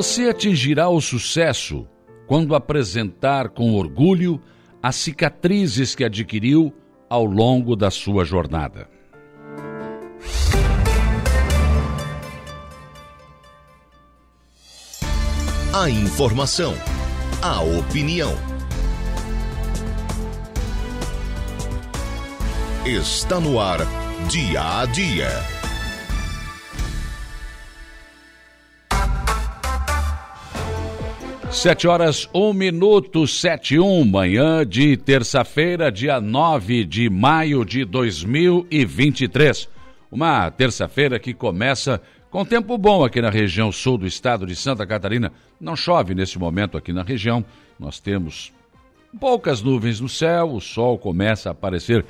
Você atingirá o sucesso quando apresentar com orgulho as cicatrizes que adquiriu ao longo da sua jornada. A informação, a opinião. Está no ar, dia a dia. Sete horas, um minuto, sete um, manhã de terça-feira, dia nove de maio de 2023. Uma terça-feira que começa com tempo bom aqui na região sul do estado de Santa Catarina, não chove nesse momento aqui na região. Nós temos poucas nuvens no céu, o sol começa a aparecer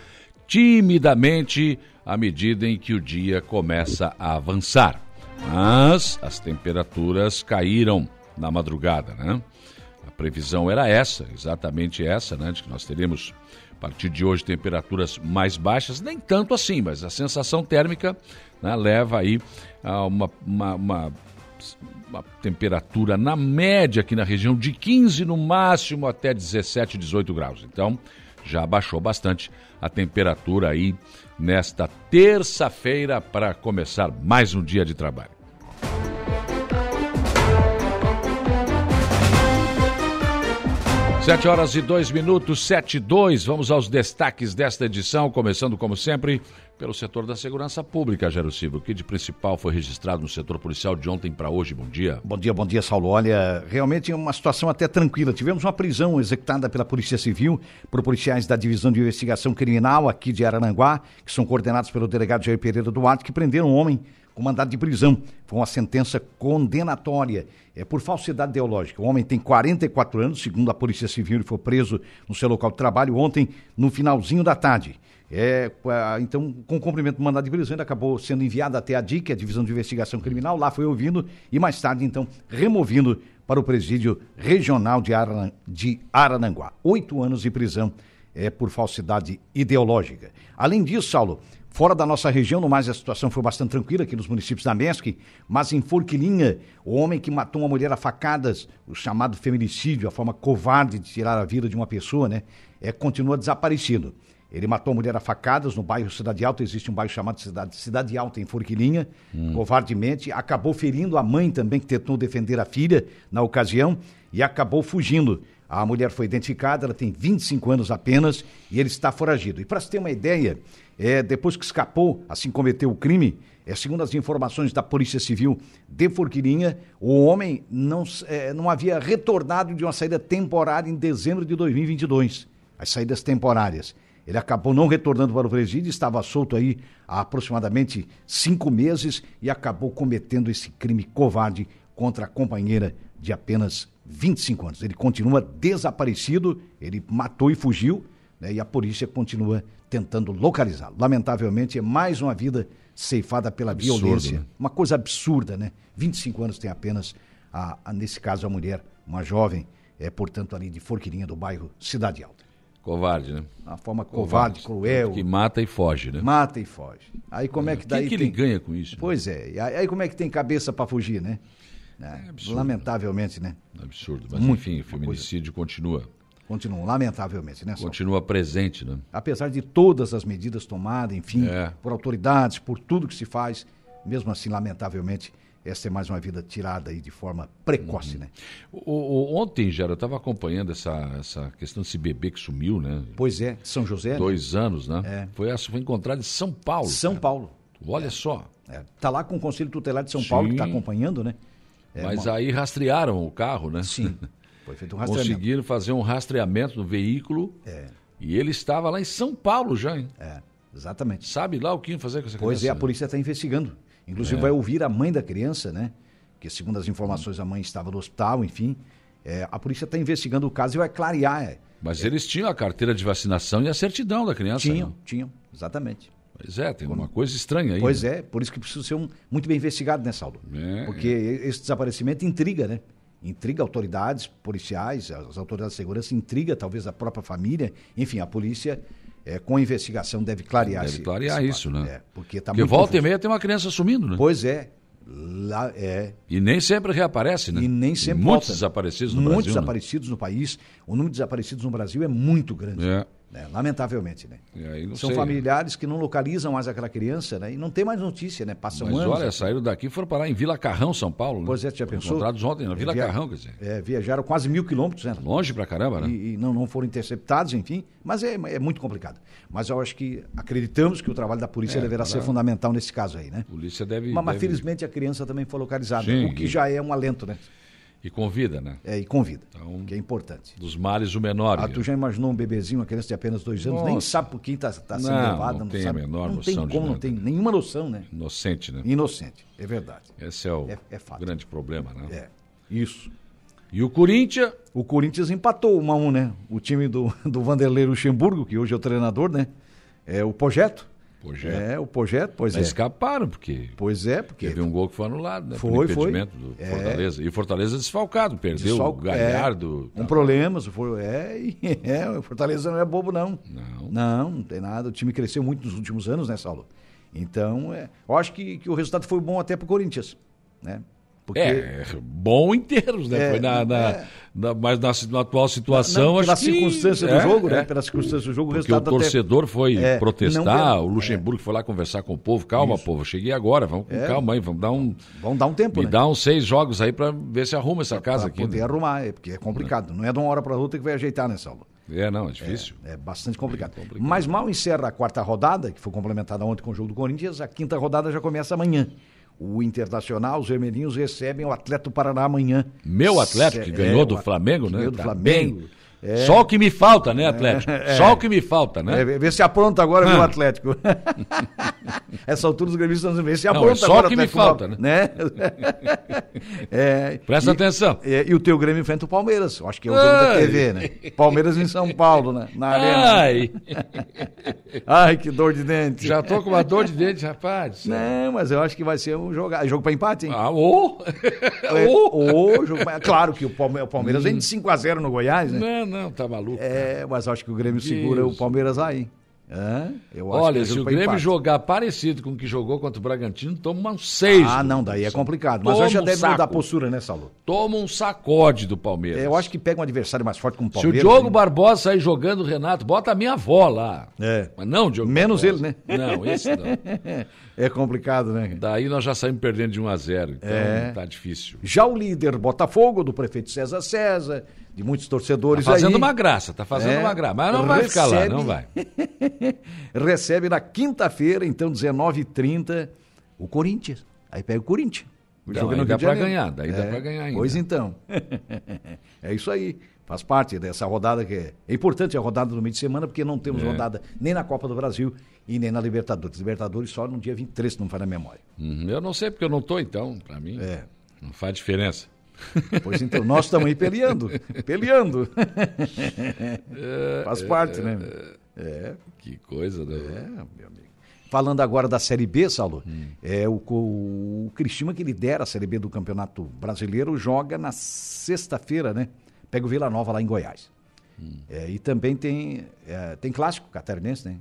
timidamente à medida em que o dia começa a avançar. Mas as temperaturas caíram na madrugada, né? A previsão era essa, exatamente essa, né? De que nós teremos a partir de hoje temperaturas mais baixas, nem tanto assim, mas a sensação térmica né, leva aí a uma, uma, uma, uma, temperatura na média aqui na região de 15 no máximo até 17, 18 graus. Então já baixou bastante a temperatura aí nesta terça-feira para começar mais um dia de trabalho. Sete horas e dois minutos, sete e dois. Vamos aos destaques desta edição, começando como sempre pelo setor da segurança pública, Jairo Silva. O que de principal foi registrado no setor policial de ontem para hoje? Bom dia. Bom dia, bom dia, Saulo. Olha, realmente é uma situação até tranquila. Tivemos uma prisão executada pela Polícia Civil por policiais da Divisão de Investigação Criminal aqui de Arananguá, que são coordenados pelo delegado Jair Pereira Duarte, que prenderam um homem com mandado de prisão. Foi uma sentença condenatória. É por falsidade ideológica. O homem tem 44 anos, segundo a Polícia Civil, ele foi preso no seu local de trabalho ontem, no finalzinho da tarde. É, então, com cumprimento do mandado de prisão, ele acabou sendo enviado até a DIC, a Divisão de Investigação Criminal, lá foi ouvindo e mais tarde, então, removido para o presídio regional de, Aran, de Arananguá. Oito anos de prisão é, por falsidade ideológica. Além disso, Saulo, fora da nossa região, no mais a situação foi bastante tranquila aqui nos municípios da MESC, mas em Forquilinha, o homem que matou uma mulher a facadas, o chamado feminicídio, a forma covarde de tirar a vida de uma pessoa, né, é, continua desaparecido. Ele matou a mulher a facadas no bairro Cidade Alta, existe um bairro chamado Cidade, Cidade Alta, em Forquilinha, hum. covardemente. Acabou ferindo a mãe também, que tentou defender a filha na ocasião, e acabou fugindo. A mulher foi identificada, ela tem 25 anos apenas, e ele está foragido. E para se ter uma ideia, é, depois que escapou, assim cometeu o crime, é, segundo as informações da Polícia Civil de Forquilinha, o homem não, é, não havia retornado de uma saída temporária em dezembro de 2022. As saídas temporárias. Ele acabou não retornando para o presídio, estava solto aí há aproximadamente cinco meses e acabou cometendo esse crime covarde contra a companheira de apenas 25 anos. Ele continua desaparecido, ele matou e fugiu, né, e a polícia continua tentando localizá-lo. Lamentavelmente, é mais uma vida ceifada pela Absurdo, violência. Né? Uma coisa absurda, né? 25 anos tem apenas, a, a, nesse caso, a mulher, uma jovem, é, portanto, ali de Forquilinha, do bairro Cidade Alta. Covarde, né? Uma forma covarde, covarde, cruel. Que mata e foge, né? Mata e foge. Aí como é, é que daí. O que, ele ganha com isso? Pois né? é. Aí como é que tem cabeça para fugir, né? É, é absurdo, lamentavelmente, né? Absurdo. Mas Muito, enfim, o feminicídio continua. Continua, lamentavelmente, né? Continua presente, né? Apesar de todas as medidas tomadas, enfim, é. por autoridades, por tudo que se faz, mesmo assim, lamentavelmente, essa é mais uma vida tirada aí de forma precoce, uhum. né? O, o, ontem, Gera, eu estava acompanhando essa, essa questão desse bebê que sumiu, né? Pois é, São José. Né? Dois né? anos, né? É. Foi, foi encontrado em São Paulo. São cara. Paulo. Olha é. só. Está lá com o Conselho Tutelar de São Sim. Paulo, que está acompanhando, né? É Mas uma... aí rastrearam o carro, né? Sim. Foi feito um rastreamento. Conseguiram fazer um rastreamento do veículo. É. E ele estava lá em São Paulo já, hein? É, exatamente. Sabe lá o que fazer com essa criança? Pois é, a polícia está investigando. Inclusive é. vai ouvir a mãe da criança, né? que segundo as informações a mãe estava no hospital, enfim. É, a polícia está investigando o caso e vai clarear. É, Mas eles tinham a carteira de vacinação e a certidão da criança. Tinham, não? tinham, exatamente. Pois é, tem uma coisa estranha aí. Pois né? é, por isso que precisa ser um, muito bem investigado, né, Saulo? É, Porque é. esse desaparecimento intriga, né? Intriga autoridades policiais, as autoridades de segurança, intriga talvez a própria família. Enfim, a polícia, é, com a investigação, deve clarear Deve clarear esse, isso, né? É, porque tá porque volta confuso. e meia tem uma criança sumindo, né? Pois é, Lá é. E nem sempre reaparece, né? E nem sempre Muitos volta. desaparecidos no Muitos Brasil. né? desaparecidos no país. O número de desaparecidos no Brasil é muito grande. É. né? Lamentavelmente, né? E aí não São sei. familiares que não localizam mais aquela criança, né? E não tem mais notícia, né? Passam Mas anos. olha, saíram daqui e foram parar em Vila Carrão, São Paulo. Né? Pois é, já Foram pensou? Encontrados ontem na Vila Via- Carrão, quer dizer. É, viajaram quase mil quilômetros, né? Longe pra caramba, né? E, e não, não foram interceptados, enfim. Mas é, é muito complicado. Mas eu acho que acreditamos que o trabalho da polícia É, deverá para- ser fundamental nesse caso aí, né? A polícia deve. Mas, mas deve- felizmente a criança também foi localizada, Sim, o que e- já é um alento, né? E convida, né? É, e convida, Então- que é importante. Dos males o menor. Ah, tu já imaginou um bebezinho, uma criança de apenas dois anos, nem Nossa. sabe por quem está sendo Não, levada, não não, tem a sabe. menor não noção tem de como, não nada. tem nenhuma noção, né? Inocente, né? Inocente, é verdade. Esse é o É- é grande problema, né? É, isso. E o Corinthians, O Corinthians empatou 1 a 1 né? O time do, do Vanderlei Luxemburgo, que hoje é o treinador, né? É o Projeto. Projeto. É, o Projeto, pois mas é. escaparam, porque Pois é, porque teve um gol que foi anulado, né? Foi, por foi. impedimento do É. Fortaleza. E o Fortaleza desfalcado, perdeu Pessoal, o Galhardo. É, um problema, se for, é, é, o Fortaleza não é bobo, não. Não. Não, não tem nada. O time cresceu muito nos últimos anos, né, Saulo? Então, é, eu acho que, que o resultado foi bom até pro Corinthians, né? Porque É, bom em termos, né? É, foi na, na- é. na- mas na, na atual situação, não, pela acho que... circunstância do é, jogo, é. né? Pela circunstância do jogo, Porque o resultado até- torcedor foi É, protestar, não- o Luxemburgo foi lá conversar com o povo. Calma, Isso. povo, cheguei agora, vamos com É. calma aí, vamos dar um. Vão dar um tempo, Me né? dá uns seis jogos aí pra ver se arruma essa casa pra aqui. poder né? arrumar, é, porque é complicado. Não é de uma hora para outra que vai ajeitar, né, Saulo? É, não, é difícil. É bastante complicado. É complicado. Mas mal encerra a quarta rodada, que foi complementada ontem com o jogo do Corinthians, a quinta rodada já começa amanhã. O Internacional, os vermelhinhos recebem o Atlético Paraná amanhã. Meu Atlético, que É, ganhou o do Flamengo, né? Ganhou do Tá Flamengo. bem. É. Só o que me falta, né, Atlético? Só o que me falta, né? É, vê se apronta agora, viu, Ah. Atlético? Essa altura os gremistas estão vê se Não, apronta é só agora. o que me falta, né? É, Presta e- atenção. é, e o teu Grêmio enfrenta o Palmeiras. Eu acho que é o jogo da. TV, né? Palmeiras em São Paulo, né? Na arena. Ai, Ai, que dor de dente. já tô com uma dor de dente, rapaz. Não, mas eu acho que vai ser um jogo, jogo para empate, hein? Ah, ô! É, Ô! ô, jogo pra- Claro que o Palme- o Palmeiras vem de 5x0 no Goiás, né? Não, não, tá maluco. É, mas acho que o Grêmio segura o Palmeiras aí. Acho que Olha, é se o Grêmio empate. jogar parecido com o que jogou contra o Bragantino, toma uns seis. Ah, não, daí é complicado. Mas Toma eu já um deve mudar a saco. postura, né, Saulo? Toma um sacode do Palmeiras. É, eu acho que pega um adversário mais forte como o Se o Palmeiras. Diogo hein? Barbosa sair jogando, Renato, bota a minha avó lá. É. Mas não, o Diogo Menos Barbosa. ele, né? Não, esse não. É complicado, né? Daí nós já saímos perdendo de 1 a 0 Então É. tá difícil. Já o líder Botafogo, do prefeito César César, de muitos Tá torcedores fazendo aí, uma graça, tá fazendo É. uma graça. Mas não vai ficar lá, não vai. recebe na quinta-feira, então, 19h30, o Corinthians. Aí pega o Corinthians. O Não, jogo é aí no dá Janeiro. ganhar, daí dá pra ganhar ainda. Pois então. é isso aí. Faz parte dessa rodada que é, é importante a rodada do meio de semana, porque não temos É. rodada nem na Copa do Brasil e nem na Libertadores. Libertadores só no dia 23, se não faz na memória. Uhum, Eu não sei porque eu não tô, então, pra mim. É. Não faz diferença. Pois então, nós estamos aí peleando. peleando. Faz parte, né? É. Que coisa, né? É, meu amigo. Falando agora da Série B, Saulo, Hum. é o, o Cristina que lidera a Série B do Campeonato Brasileiro joga na sexta-feira, né? Pega o Vila Nova lá em Goiás. Hum. É, e também tem, é, tem clássico catarinense, né?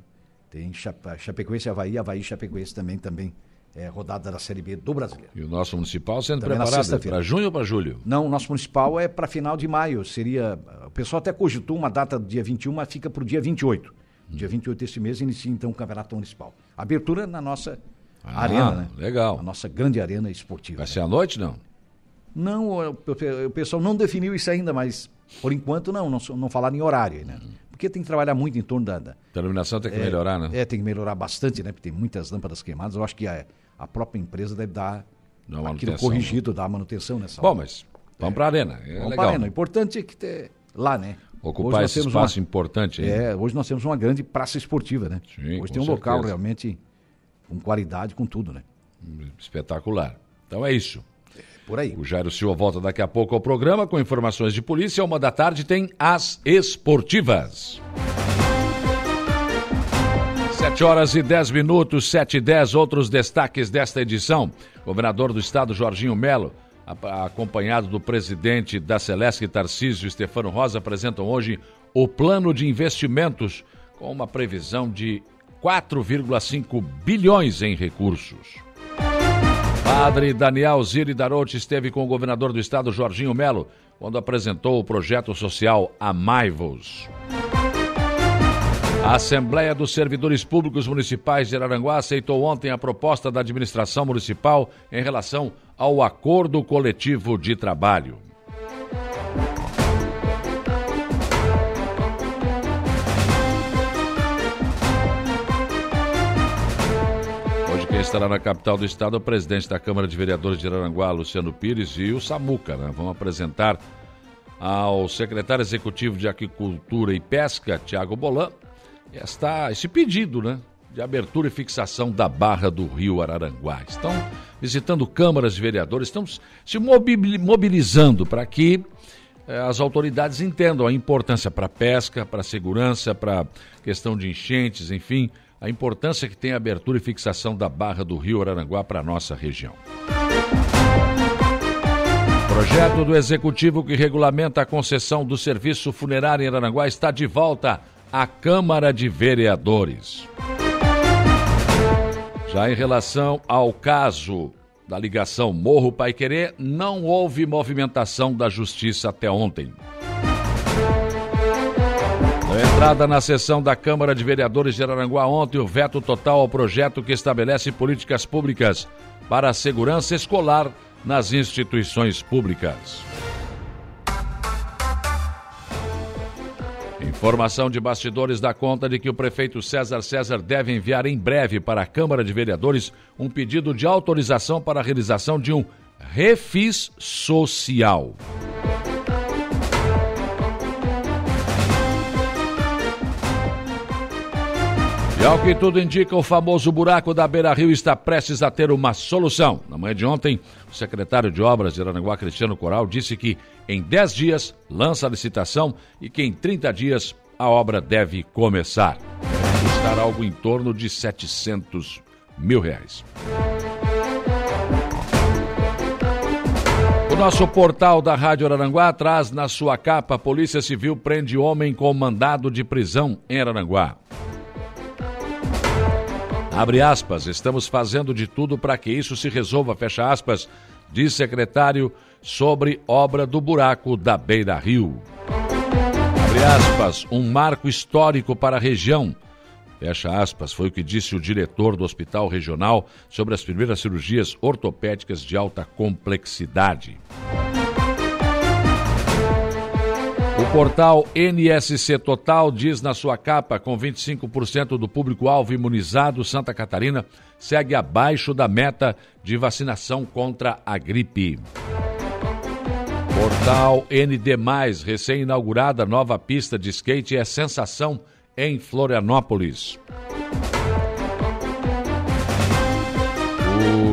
Tem Chapecoense e Havaí, Havaí e Chapecoense também, também é rodada da Série B do Brasileiro. E o nosso municipal sendo Também preparado para junho ou para julho? Não, o nosso municipal é para final de maio. Seria. O pessoal até cogitou uma data do dia 21, mas fica para o dia 28. Dia 28 deste mês inicia então o Campeonato Municipal. Abertura na nossa Ah, arena, né? legal. A nossa grande arena esportiva. Vai né? ser à noite, não? Não, o pessoal não definiu isso ainda, mas por enquanto não, não, não falaram em horário, né? Porque tem que trabalhar muito em torno da. da A iluminação tem que é, melhorar, né? É, tem que melhorar bastante, né? Porque tem muitas lâmpadas queimadas. Eu acho que a, a própria empresa deve dar Dá aquilo corrigido, dar manutenção nessa Bom, mas vamos para a arena. É Vamos legal. pra arena. O importante é que ter lá, né? Ocupar esse espaço uma- importante aí. É, hoje nós temos uma grande praça esportiva, né? Sim, hoje tem um local certeza. realmente com qualidade, com tudo, né? Espetacular. Então é isso. Por aí. O Jairo Silva volta daqui a pouco ao programa com informações de polícia. Uma da tarde tem as esportivas. Sete horas e dez minutos, sete e dez. Outros destaques desta edição. Governador do estado, Jorginho Melo, acompanhado do presidente da Celeste, Tarcísio Stefano Rosa, apresentam hoje o plano de investimentos com uma previsão de 4,5 bilhões em recursos. Padre Daniel Ziri Darote esteve com o governador do estado, Jorginho Melo, quando apresentou o projeto social Amaivos. A Assembleia dos Servidores Públicos Municipais de Araranguá aceitou ontem a proposta da administração municipal em relação ao acordo coletivo de trabalho. Quem estará na capital do estado é o presidente da Câmara de Vereadores de Araranguá, Luciano Pires, e o Samuca. Né? Vão apresentar ao secretário executivo de Agricultura e Pesca, Tiago Bolan, esta, esse pedido né, de abertura e fixação da barra do rio Araranguá. Estão visitando câmaras de vereadores, estão se mobilizando para que eh, as autoridades entendam a importância para a pesca, para a segurança, para a questão de enchentes, enfim a importância que tem a abertura e fixação da Barra do Rio Araranguá para a nossa região. Projeto do Executivo que regulamenta a concessão do serviço funerário em Araranguá está de volta à Câmara de Vereadores. Já em relação ao caso da ligação Morro Pai Querer, não houve movimentação da Justiça até ontem. Entrada na sessão da Câmara de Vereadores de Araranguá ontem, o veto total ao projeto que estabelece políticas públicas para a segurança escolar nas instituições públicas. Informação de bastidores dá conta de que o prefeito César César deve enviar em breve para a Câmara de Vereadores um pedido de autorização para a realização de um refis social. E ao que tudo indica, o famoso buraco da Beira Rio está prestes a ter uma solução. Na manhã de ontem, o secretário de Obras de Aranaguá, Cristiano Coral, disse que em 10 dias lança a licitação e que em 30 dias a obra deve começar. Deve custar algo em torno de 700 mil reais. O nosso portal da Rádio Araranguá traz na sua capa: Polícia Civil prende homem com mandado de prisão em Araranguá. Abre aspas, estamos fazendo de tudo para que isso se resolva, fecha aspas, diz secretário sobre obra do buraco da Beira Rio. Abre aspas, um marco histórico para a região. Fecha aspas, foi o que disse o diretor do Hospital Regional sobre as primeiras cirurgias ortopédicas de alta complexidade. O portal NSC Total diz na sua capa, com 25% do público-alvo imunizado, Santa Catarina segue abaixo da meta de vacinação contra a gripe. Portal ND, recém-inaugurada nova pista de skate é sensação em Florianópolis.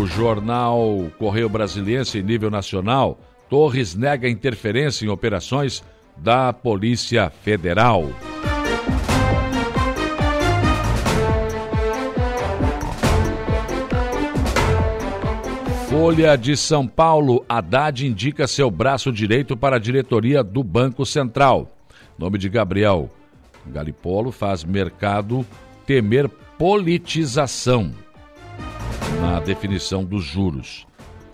O jornal Correio Brasiliense, nível nacional, Torres nega interferência em operações da Polícia Federal. Folha de São Paulo, Haddad indica seu braço direito para a diretoria do Banco Central. Nome de Gabriel Galipolo faz mercado temer politização na definição dos juros.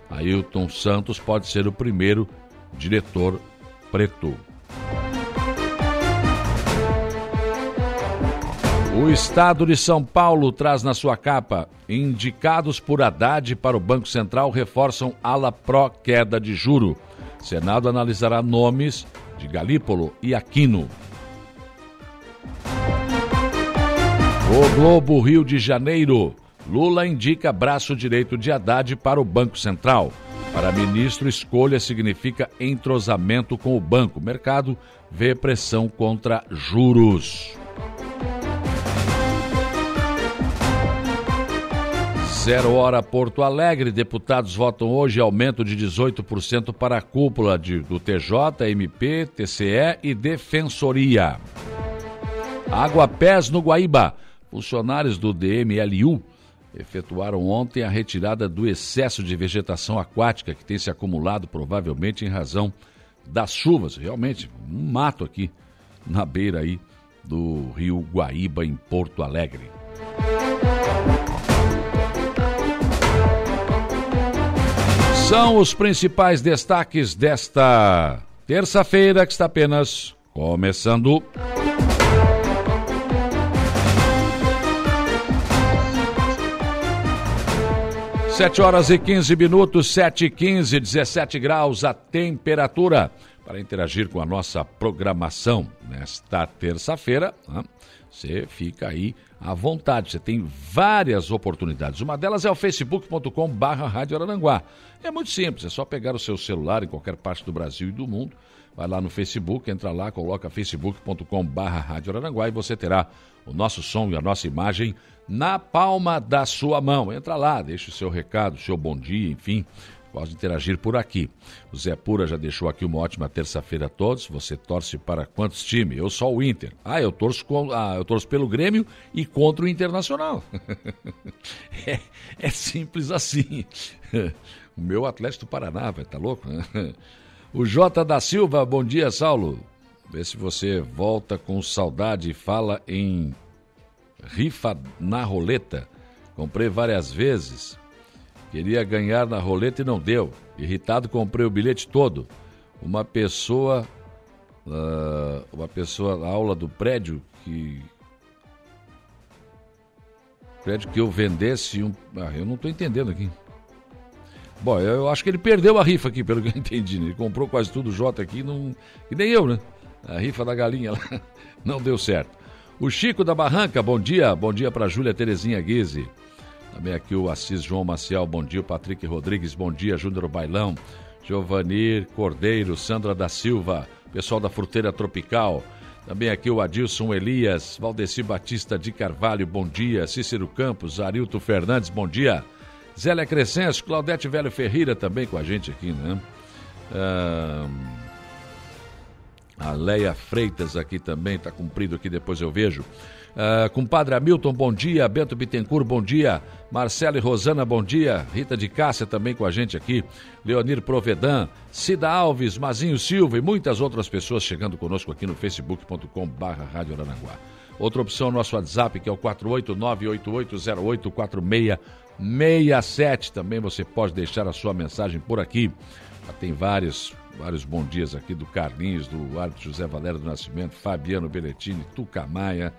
Ailton Santos pode ser o primeiro diretor preto. O Estado de São Paulo traz na sua capa: indicados por Haddad para o Banco Central reforçam ala pró queda de juro. Senado analisará nomes de Galípolo e Aquino. O Globo Rio de Janeiro. Lula indica braço direito de Haddad para o Banco Central. Para ministro, escolha significa entrosamento com o banco. Mercado vê pressão contra juros. Zero Hora Porto Alegre. Deputados votam hoje aumento de 18% para a cúpula de, do TJ, MP, TCE e Defensoria. Água Pés no Guaíba. Funcionários do DMLU efetuaram ontem a retirada do excesso de vegetação aquática que tem se acumulado provavelmente em razão das chuvas. Realmente, um mato aqui na beira aí do rio Guaíba em Porto Alegre. São os principais destaques desta terça-feira que está apenas começando. Sete horas e 15 minutos, sete e quinze, 17 graus a temperatura. Para interagir com a nossa programação nesta terça-feira, você fica aí à vontade. Você tem várias oportunidades. Uma delas é o facebook.com. É muito simples, é só pegar o seu celular em qualquer parte do Brasil e do mundo. Vai lá no Facebook, entra lá, coloca facebook.com e você terá o nosso som e a nossa imagem na palma da sua mão. Entra lá, deixa o seu recado, o seu bom dia, enfim. Pode interagir por aqui. O Zé Pura já deixou aqui uma ótima terça-feira a todos. Você torce para quantos times? Eu só o Inter. Ah, eu torço, com, ah, eu torço pelo Grêmio e contra o Internacional. é, é, simples assim. o meu Atlético do Paraná, vai, tá louco? o J da Silva, bom dia, Saulo. Vê se você volta com saudade e fala em rifa na roleta. Comprei várias vezes Queria ganhar na roleta e não deu. Irritado, comprei o bilhete todo. Uma pessoa. Uh, uma pessoa na aula do prédio que. Prédio que eu vendesse um. Ah, eu não estou entendendo aqui. Bom, eu acho que ele perdeu a rifa aqui, pelo que eu entendi. Né? Ele comprou quase tudo J aqui, não... e nem eu, né? A rifa da galinha lá não deu certo. O Chico da Barranca, bom dia. Bom dia para Júlia Terezinha Guise. Também aqui o Assis João Maciel, bom dia. O Patrick Rodrigues, bom dia. Júnior Bailão, Giovanir Cordeiro, Sandra da Silva, pessoal da Fruteira Tropical. Também aqui o Adilson Elias, Valdeci Batista de Carvalho, bom dia. Cícero Campos, Arilto Fernandes, bom dia. Zélia Crescencio, Claudete Velho Ferreira também com a gente aqui, né? Ah, a Leia Freitas aqui também, está cumprido aqui, depois eu vejo. Uh, compadre Hamilton, bom dia. Bento Bittencourt, bom dia. Marcelo e Rosana, bom dia. Rita de Cássia também com a gente aqui. Leonir Provedan, Cida Alves, Mazinho Silva e muitas outras pessoas chegando conosco aqui no facebook.com barra Rádio Aranaguá. Outra opção, nosso WhatsApp, que é o 48988084667. Também você pode deixar a sua mensagem por aqui. Já tem vários, vários bons dias aqui do Carlinhos, do árbitro José Valério do Nascimento, Fabiano Belletini, Tuca Maia,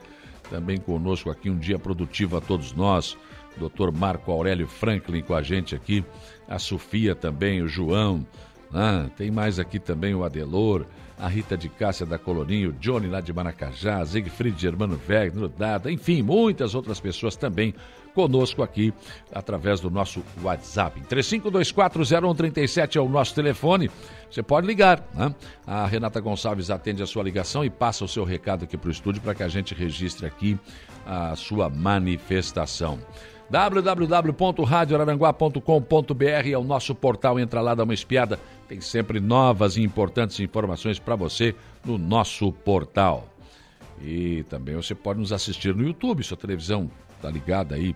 também conosco aqui, um dia produtivo a todos nós. Dr. Marco Aurélio Franklin com a gente aqui, a Sofia também, o João, né? tem mais aqui também o Adelor, a Rita de Cássia da Colorinho, o Johnny lá de Maracajá, Siegfried Germano Wegner, Dada, enfim, muitas outras pessoas também conosco aqui através do nosso WhatsApp. 35240137 é o nosso telefone. Você pode ligar. Né? A Renata Gonçalves atende a sua ligação e passa o seu recado aqui para o estúdio para que a gente registre aqui a sua manifestação www.radioraranguá.com.br é o nosso portal, entra lá, dá uma espiada, tem sempre novas e importantes informações para você no nosso portal. E também você pode nos assistir no YouTube, sua televisão está ligada aí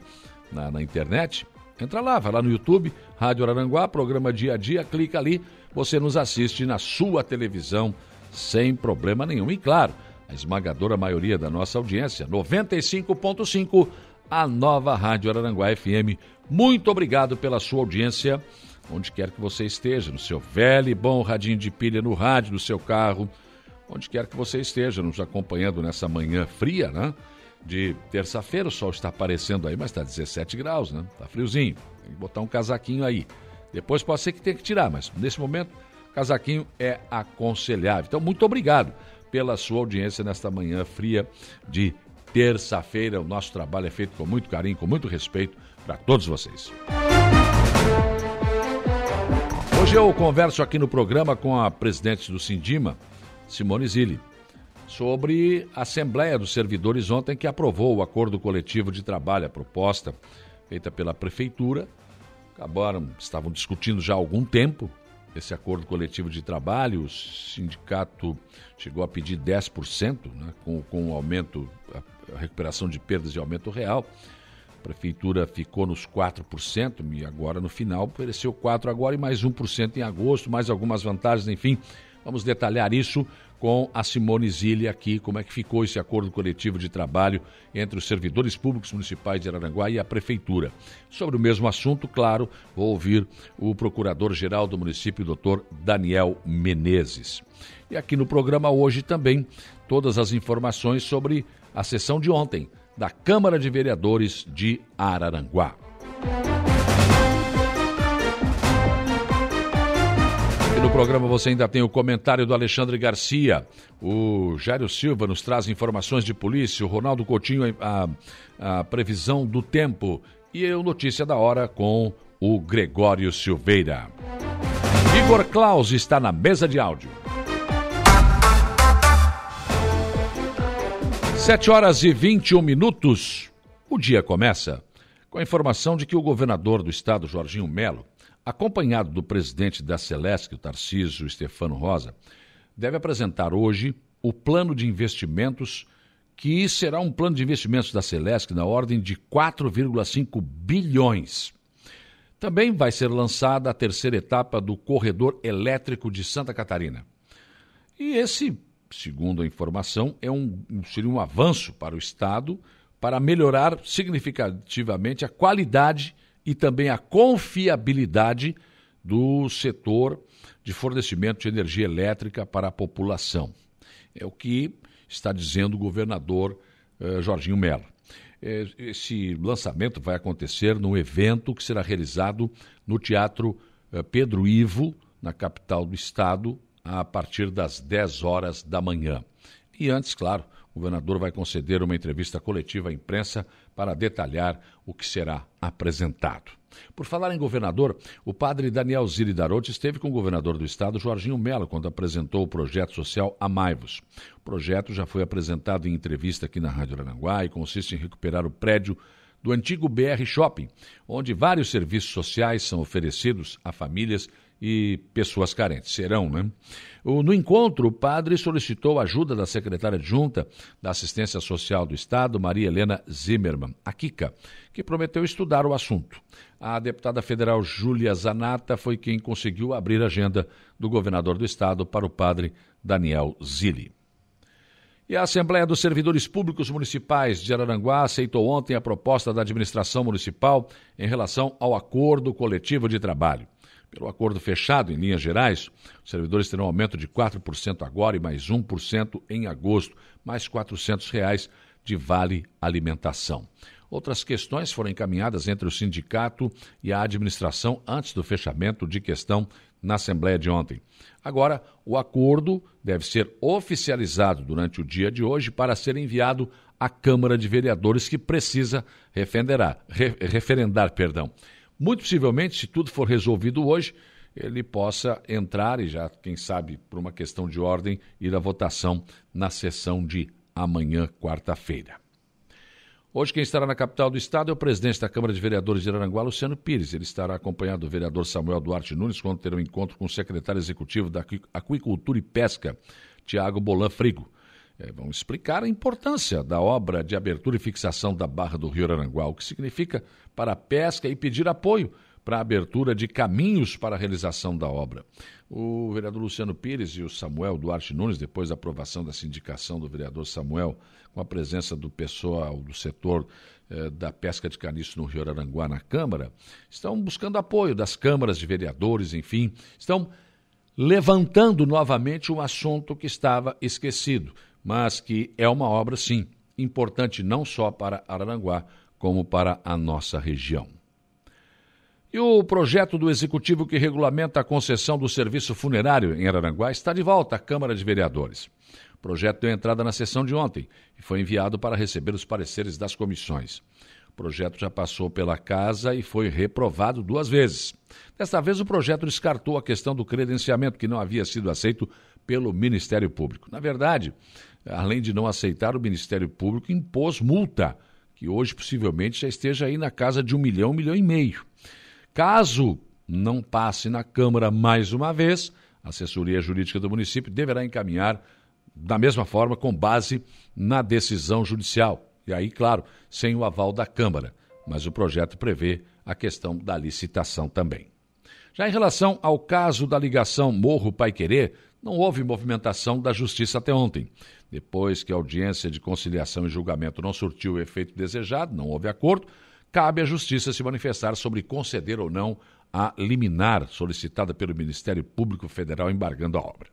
na, na internet. Entra lá, vai lá no YouTube, Rádio Araranguá, programa Dia a Dia, clica ali, você nos assiste na sua televisão sem problema nenhum. E claro, a esmagadora maioria da nossa audiência, 95.5, a nova Rádio Araranguá FM. Muito obrigado pela sua audiência, onde quer que você esteja, no seu velho e bom radinho de pilha no rádio do seu carro, onde quer que você esteja nos acompanhando nessa manhã fria, né? De terça-feira, o sol está aparecendo aí, mas está 17 graus, né? Tá friozinho. Tem que botar um casaquinho aí. Depois pode ser que tenha que tirar, mas nesse momento, casaquinho é aconselhável. Então, muito obrigado pela sua audiência nesta manhã fria de terça-feira. O nosso trabalho é feito com muito carinho, com muito respeito para todos vocês. Hoje eu converso aqui no programa com a presidente do Sindima, Simone Zilli, sobre a Assembleia dos Servidores ontem que aprovou o acordo coletivo de trabalho, a proposta feita pela Prefeitura. Acabaram, estavam discutindo já há algum tempo esse acordo coletivo de trabalho. O sindicato chegou a pedir 10%, né, com, com o aumento, recuperação de perdas e aumento real. A prefeitura ficou nos 4% e agora no final ofereceu 4% agora e mais 1% em agosto, mais algumas vantagens, enfim. Vamos detalhar isso com a Simone Zilli aqui, como é que ficou esse acordo coletivo de trabalho entre os servidores públicos municipais de Araranguá e a Prefeitura. Sobre o mesmo assunto, claro, vou ouvir o Procurador-Geral do município, doutor Daniel Menezes. E aqui no programa hoje também, todas as informações sobre a sessão de ontem da Câmara de Vereadores de Araranguá. E no programa você ainda tem o comentário do Alexandre Garcia. O Jário Silva nos traz informações de polícia. O Ronaldo Coutinho, a, a previsão do tempo. E o Notícia da Hora com o Gregório Silveira. Igor Claus está na mesa de áudio. Sete horas e 21 minutos. O dia começa com a informação de que o governador do estado, Jorginho Melo, acompanhado do presidente da Celesc, o Tarcísio Stefano Rosa, deve apresentar hoje o plano de investimentos, que será um plano de investimentos da Celesc na ordem de 4,5 bilhões. Também vai ser lançada a terceira etapa do corredor elétrico de Santa Catarina. E esse, segundo a informação, é um, seria um avanço para o Estado para melhorar significativamente a qualidade e também a confiabilidade do setor de fornecimento de energia elétrica para a população. É o que está dizendo o governador eh, Jorginho Mello. Eh, esse lançamento vai acontecer num evento que será realizado no Teatro eh, Pedro Ivo, na capital do estado, a partir das 10 horas da manhã. E antes, claro, o governador vai conceder uma entrevista coletiva à imprensa para detalhar o que será apresentado. Por falar em governador, o padre Daniel Ziri Darote esteve com o governador do estado, Jorginho Mello, quando apresentou o projeto social Amaivos. O projeto já foi apresentado em entrevista aqui na Rádio Aranguá e consiste em recuperar o prédio do antigo BR Shopping, onde vários serviços sociais são oferecidos a famílias e pessoas carentes. Serão, né? No encontro, o padre solicitou ajuda da secretária adjunta da Assistência Social do Estado, Maria Helena Zimmermann, a Kika, que prometeu estudar o assunto. A deputada federal Júlia Zanata foi quem conseguiu abrir a agenda do governador do Estado para o padre Daniel Zilli. E a Assembleia dos Servidores Públicos Municipais de Araranguá aceitou ontem a proposta da administração municipal em relação ao acordo coletivo de trabalho. Pelo acordo fechado, em linhas gerais, os servidores terão aumento de 4% agora e mais 1% em agosto, mais 400 reais de vale alimentação. Outras questões foram encaminhadas entre o sindicato e a administração antes do fechamento de questão na Assembleia de ontem. Agora, o acordo deve ser oficializado durante o dia de hoje para ser enviado à Câmara de Vereadores, que precisa referendar. referendar perdão. Muito possivelmente, se tudo for resolvido hoje, ele possa entrar e já, quem sabe, por uma questão de ordem, ir à votação na sessão de amanhã, quarta-feira. Hoje quem estará na capital do estado é o presidente da Câmara de Vereadores de Aranguá, Luciano Pires. Ele estará acompanhado do vereador Samuel Duarte Nunes quando terá um encontro com o secretário executivo da Aquicultura e Pesca, Tiago Bolan Frigo. É, vão explicar a importância da obra de abertura e fixação da Barra do Rio Aranguá, o que significa para a pesca e pedir apoio para a abertura de caminhos para a realização da obra. O vereador Luciano Pires e o Samuel Duarte Nunes, depois da aprovação da sindicação do vereador Samuel, com a presença do pessoal do setor eh, da pesca de caniço no Rio Aranguá na Câmara, estão buscando apoio das câmaras de vereadores, enfim, estão levantando novamente um assunto que estava esquecido, mas que é uma obra, sim, importante não só para Araranguá, como para a nossa região. E o projeto do Executivo que regulamenta a concessão do serviço funerário em Araranguá está de volta à Câmara de Vereadores. O projeto deu entrada na sessão de ontem e foi enviado para receber os pareceres das comissões. O projeto já passou pela casa e foi reprovado duas vezes. Desta vez, o projeto descartou a questão do credenciamento, que não havia sido aceito pelo Ministério Público. Na verdade, além de não aceitar, o Ministério Público impôs multa que hoje possivelmente já esteja aí na casa de um milhão, um milhão e meio. Caso não passe na Câmara mais uma vez, a assessoria jurídica do município deverá encaminhar da mesma forma com base na decisão judicial. E aí, claro, sem o aval da Câmara. Mas o projeto prevê a questão da licitação também. Já em relação ao caso da ligação Morro Pai Querer, não houve movimentação da justiça até ontem. Depois que a audiência de conciliação e julgamento não surtiu o efeito desejado, não houve acordo, cabe à justiça se manifestar sobre conceder ou não a liminar solicitada pelo Ministério Público Federal embargando a obra.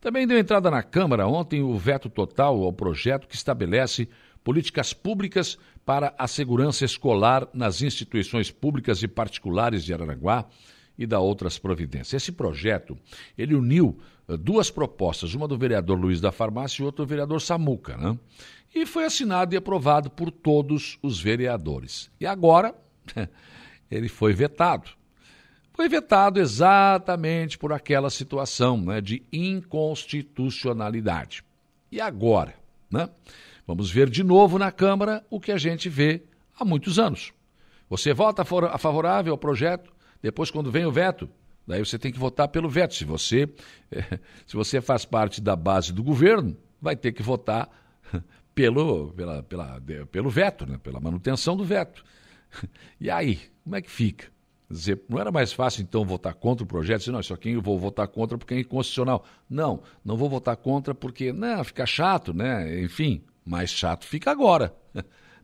Também deu entrada na Câmara ontem o veto total ao projeto que estabelece políticas públicas para a segurança escolar nas instituições públicas e particulares de Araranguá e da outras providências. Esse projeto, ele uniu eh, duas propostas, uma do vereador Luiz da Farmácia e outra do vereador Samuca, né? E foi assinado e aprovado por todos os vereadores. E agora ele foi vetado. Foi vetado exatamente por aquela situação né, de inconstitucionalidade. E agora, né? Vamos ver de novo na Câmara o que a gente vê há muitos anos. Você vota favorável ao projeto, depois, quando vem o veto, daí você tem que votar pelo veto. Se você, se você faz parte da base do governo, vai ter que votar pelo, pela, pela, pelo veto, né? pela manutenção do veto. E aí, como é que fica? dizer, não era mais fácil então votar contra o projeto? Dizer, não, isso aqui eu vou votar contra porque é inconstitucional. Não, não vou votar contra porque, não, fica chato, né? Enfim, mais chato fica agora.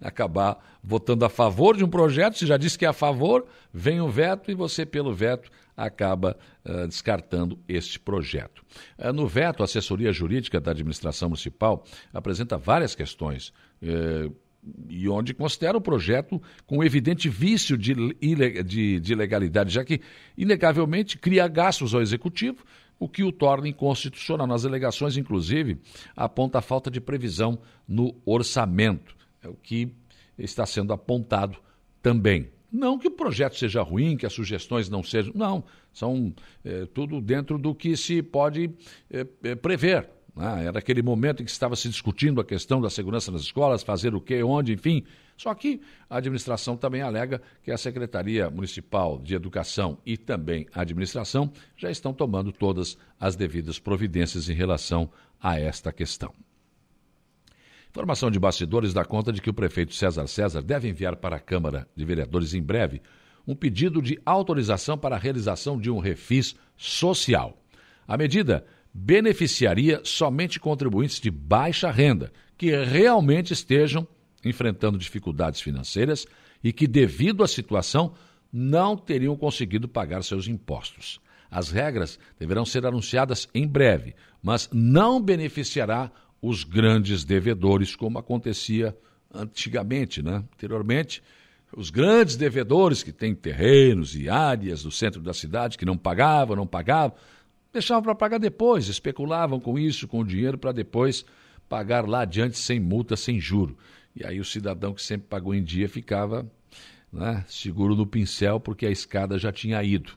Acabar votando a favor de um projeto, se já disse que é a favor, vem o veto e você, pelo veto, acaba uh, descartando este projeto. Uh, no veto, a assessoria jurídica da administração municipal apresenta várias questões. Uh, e onde considera o projeto com evidente vício de, de, de legalidade, já que, inegavelmente, cria gastos ao executivo, o que o torna inconstitucional. Nas alegações, inclusive, aponta a falta de previsão no orçamento, é o que está sendo apontado também. Não que o projeto seja ruim, que as sugestões não sejam. Não, são é, tudo dentro do que se pode é, é, prever. Né? Era aquele momento em que estava se discutindo a questão da segurança nas escolas, fazer o que, onde, enfim. Só que a administração também alega que a Secretaria Municipal de Educação e também a administração já estão tomando todas as devidas providências em relação a esta questão. Informação de bastidores dá conta de que o prefeito César César deve enviar para a Câmara de Vereadores em breve um pedido de autorização para a realização de um refis social. A medida beneficiaria somente contribuintes de baixa renda, que realmente estejam enfrentando dificuldades financeiras e que, devido à situação, não teriam conseguido pagar seus impostos. As regras deverão ser anunciadas em breve, mas não beneficiará os grandes devedores, como acontecia antigamente, né? Anteriormente, os grandes devedores que têm terrenos e áreas no centro da cidade que não pagavam, não pagavam, deixavam para pagar depois, especulavam com isso, com o dinheiro para depois pagar lá adiante sem multa, sem juro. E aí o cidadão que sempre pagou em dia ficava né, seguro no pincel porque a escada já tinha ido.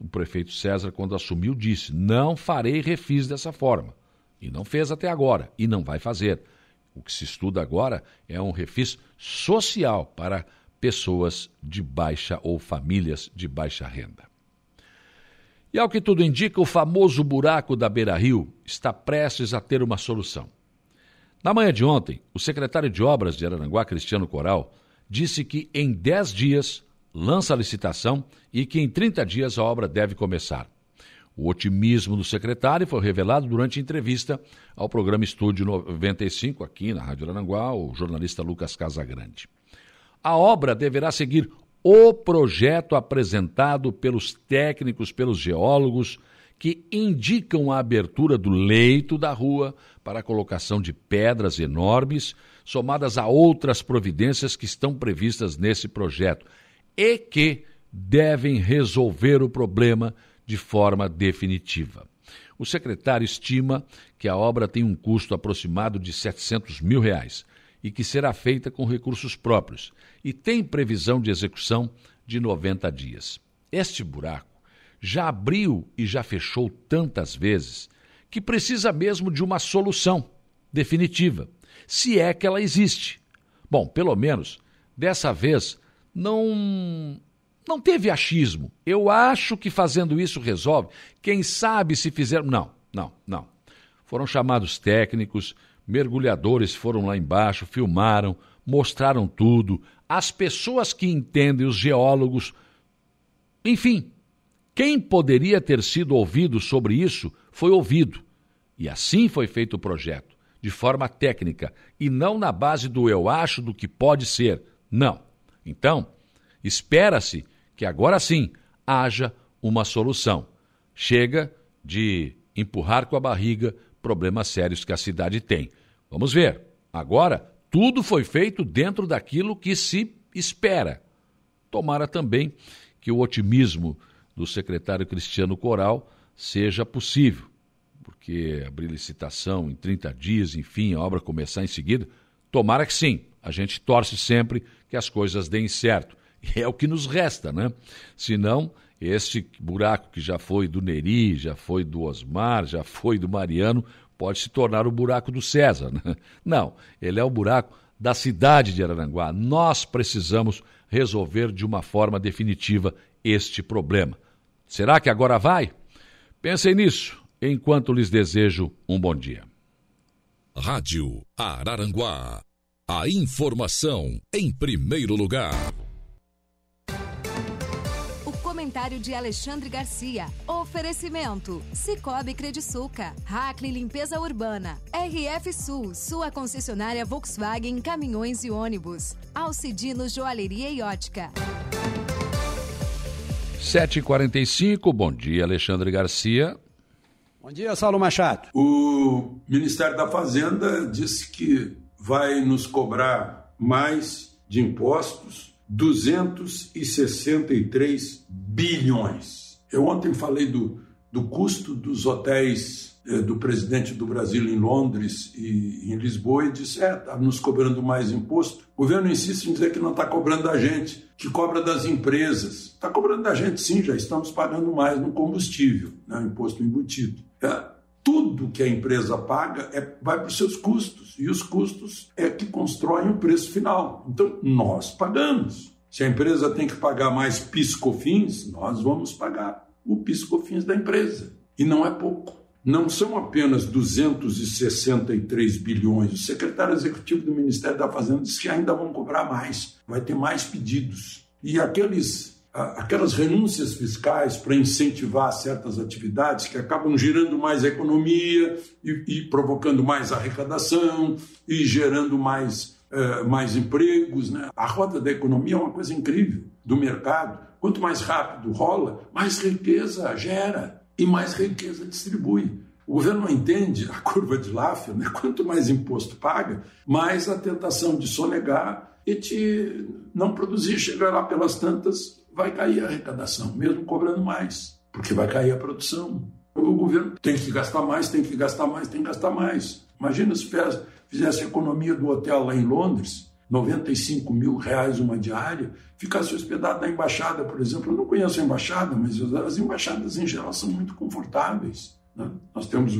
O prefeito César, quando assumiu, disse: Não farei refis dessa forma. E não fez até agora, e não vai fazer. O que se estuda agora é um refis social para pessoas de baixa ou famílias de baixa renda. E ao que tudo indica, o famoso buraco da Beira Rio está prestes a ter uma solução. Na manhã de ontem, o secretário de Obras de Araranguá, Cristiano Coral, disse que em 10 dias lança a licitação e que em 30 dias a obra deve começar. O otimismo do secretário foi revelado durante entrevista ao programa Estúdio 95, aqui na Rádio Aranguá, o jornalista Lucas Casagrande. A obra deverá seguir o projeto apresentado pelos técnicos, pelos geólogos, que indicam a abertura do leito da rua para a colocação de pedras enormes, somadas a outras providências que estão previstas nesse projeto e que devem resolver o problema de forma definitiva. O secretário estima que a obra tem um custo aproximado de 700 mil reais e que será feita com recursos próprios e tem previsão de execução de 90 dias. Este buraco já abriu e já fechou tantas vezes que precisa mesmo de uma solução definitiva, se é que ela existe. Bom, pelo menos dessa vez não não teve achismo. Eu acho que fazendo isso resolve. Quem sabe se fizer. Não, não, não. Foram chamados técnicos, mergulhadores foram lá embaixo, filmaram, mostraram tudo. As pessoas que entendem, os geólogos. Enfim, quem poderia ter sido ouvido sobre isso foi ouvido. E assim foi feito o projeto, de forma técnica, e não na base do eu acho do que pode ser. Não. Então, espera-se que agora sim haja uma solução. Chega de empurrar com a barriga problemas sérios que a cidade tem. Vamos ver. Agora, tudo foi feito dentro daquilo que se espera. Tomara também que o otimismo do secretário Cristiano Coral seja possível, porque abrir licitação em 30 dias, enfim, a obra começar em seguida, tomara que sim. A gente torce sempre que as coisas deem certo. É o que nos resta, né? Senão, este buraco que já foi do Neri, já foi do Osmar, já foi do Mariano, pode se tornar o buraco do César. Né? Não, ele é o buraco da cidade de Araranguá. Nós precisamos resolver de uma forma definitiva este problema. Será que agora vai? Pensem nisso enquanto lhes desejo um bom dia. Rádio Araranguá. A informação em primeiro lugar. Comentário de Alexandre Garcia. Oferecimento: Cicobi Crediçuca, Hackley Limpeza Urbana, RF Sul, sua concessionária Volkswagen Caminhões e Ônibus, Alcidino Joalheria e Ótica. 7h45, bom dia, Alexandre Garcia. Bom dia, Saulo Machado. O Ministério da Fazenda disse que vai nos cobrar mais de impostos 263 bilhões. Eu ontem falei do, do custo dos hotéis eh, do presidente do Brasil em Londres e em Lisboa e disse: é, está nos cobrando mais imposto. O governo insiste em dizer que não está cobrando da gente, que cobra das empresas. Está cobrando da gente, sim, já estamos pagando mais no combustível, né, imposto embutido. É, tudo que a empresa paga é, vai para os seus custos, e os custos é que constroem o preço final. Então, nós pagamos. Se a empresa tem que pagar mais piscofins, nós vamos pagar o piscofins da empresa. E não é pouco não são apenas 263 bilhões. O secretário executivo do Ministério da Fazenda disse que ainda vão cobrar mais, vai ter mais pedidos. E aqueles, aquelas renúncias fiscais para incentivar certas atividades que acabam gerando mais economia e, e provocando mais arrecadação e gerando mais, é, mais empregos. Né? A roda da economia é uma coisa incrível do mercado. Quanto mais rápido rola, mais riqueza gera e mais riqueza distribui. O governo não entende a curva de Laffer, né? quanto mais imposto paga, mais a tentação de sonegar e de não produzir, chegar lá pelas tantas, vai cair a arrecadação, mesmo cobrando mais, porque vai cair a produção. O governo tem que gastar mais, tem que gastar mais, tem que gastar mais. Imagina se fizesse a economia do hotel lá em Londres, 95 mil reais uma diária, ficasse hospedado na embaixada, por exemplo. Eu não conheço a embaixada, mas as embaixadas em geral são muito confortáveis. Né? Nós temos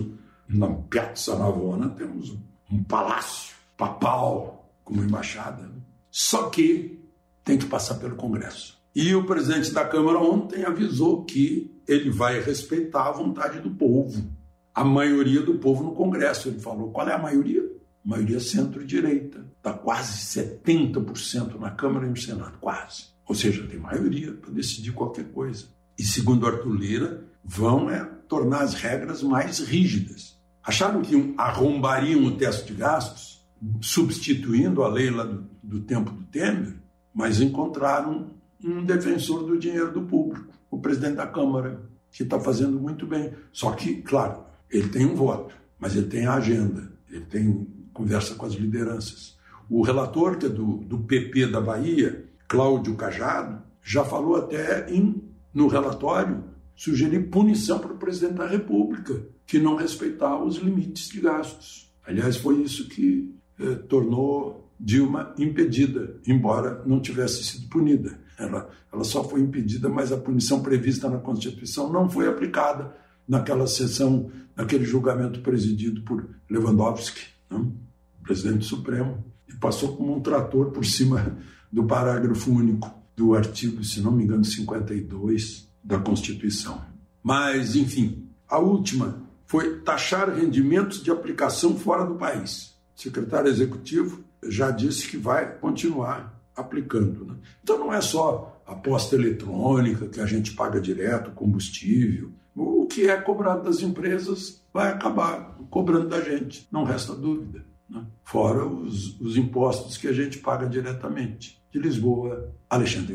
na Piazza Navona temos um palácio papal como embaixada. Só que tem que passar pelo Congresso. E o presidente da Câmara ontem avisou que ele vai respeitar a vontade do povo, a maioria do povo no Congresso. Ele falou: qual é a maioria? maioria centro-direita. Está quase 70% na Câmara e no Senado, quase. Ou seja, tem maioria para decidir qualquer coisa. E segundo Arthur Lira, vão é, tornar as regras mais rígidas. Acharam que arrombariam o teto de gastos, substituindo a lei lá do, do tempo do Temer, mas encontraram um defensor do dinheiro do público, o presidente da Câmara, que está fazendo muito bem. Só que, claro, ele tem um voto, mas ele tem a agenda, ele tem conversa com as lideranças. O relator, que é do, do PP da Bahia, Cláudio Cajado, já falou até em, no relatório sugerir punição para o presidente da República, que não respeitar os limites de gastos. Aliás, foi isso que eh, tornou Dilma impedida, embora não tivesse sido punida. Ela, ela só foi impedida, mas a punição prevista na Constituição não foi aplicada naquela sessão, naquele julgamento presidido por Lewandowski. Né? presidente Supremo, e passou como um trator por cima do parágrafo único do artigo, se não me engano, 52 da Constituição. Mas, enfim, a última foi taxar rendimentos de aplicação fora do país. O secretário executivo já disse que vai continuar aplicando. Né? Então não é só aposta eletrônica, que a gente paga direto, combustível. O que é cobrado das empresas vai acabar cobrando da gente, não resta dúvida. Né? Fora os, os impostos que a gente paga diretamente. De Lisboa, Alexandre.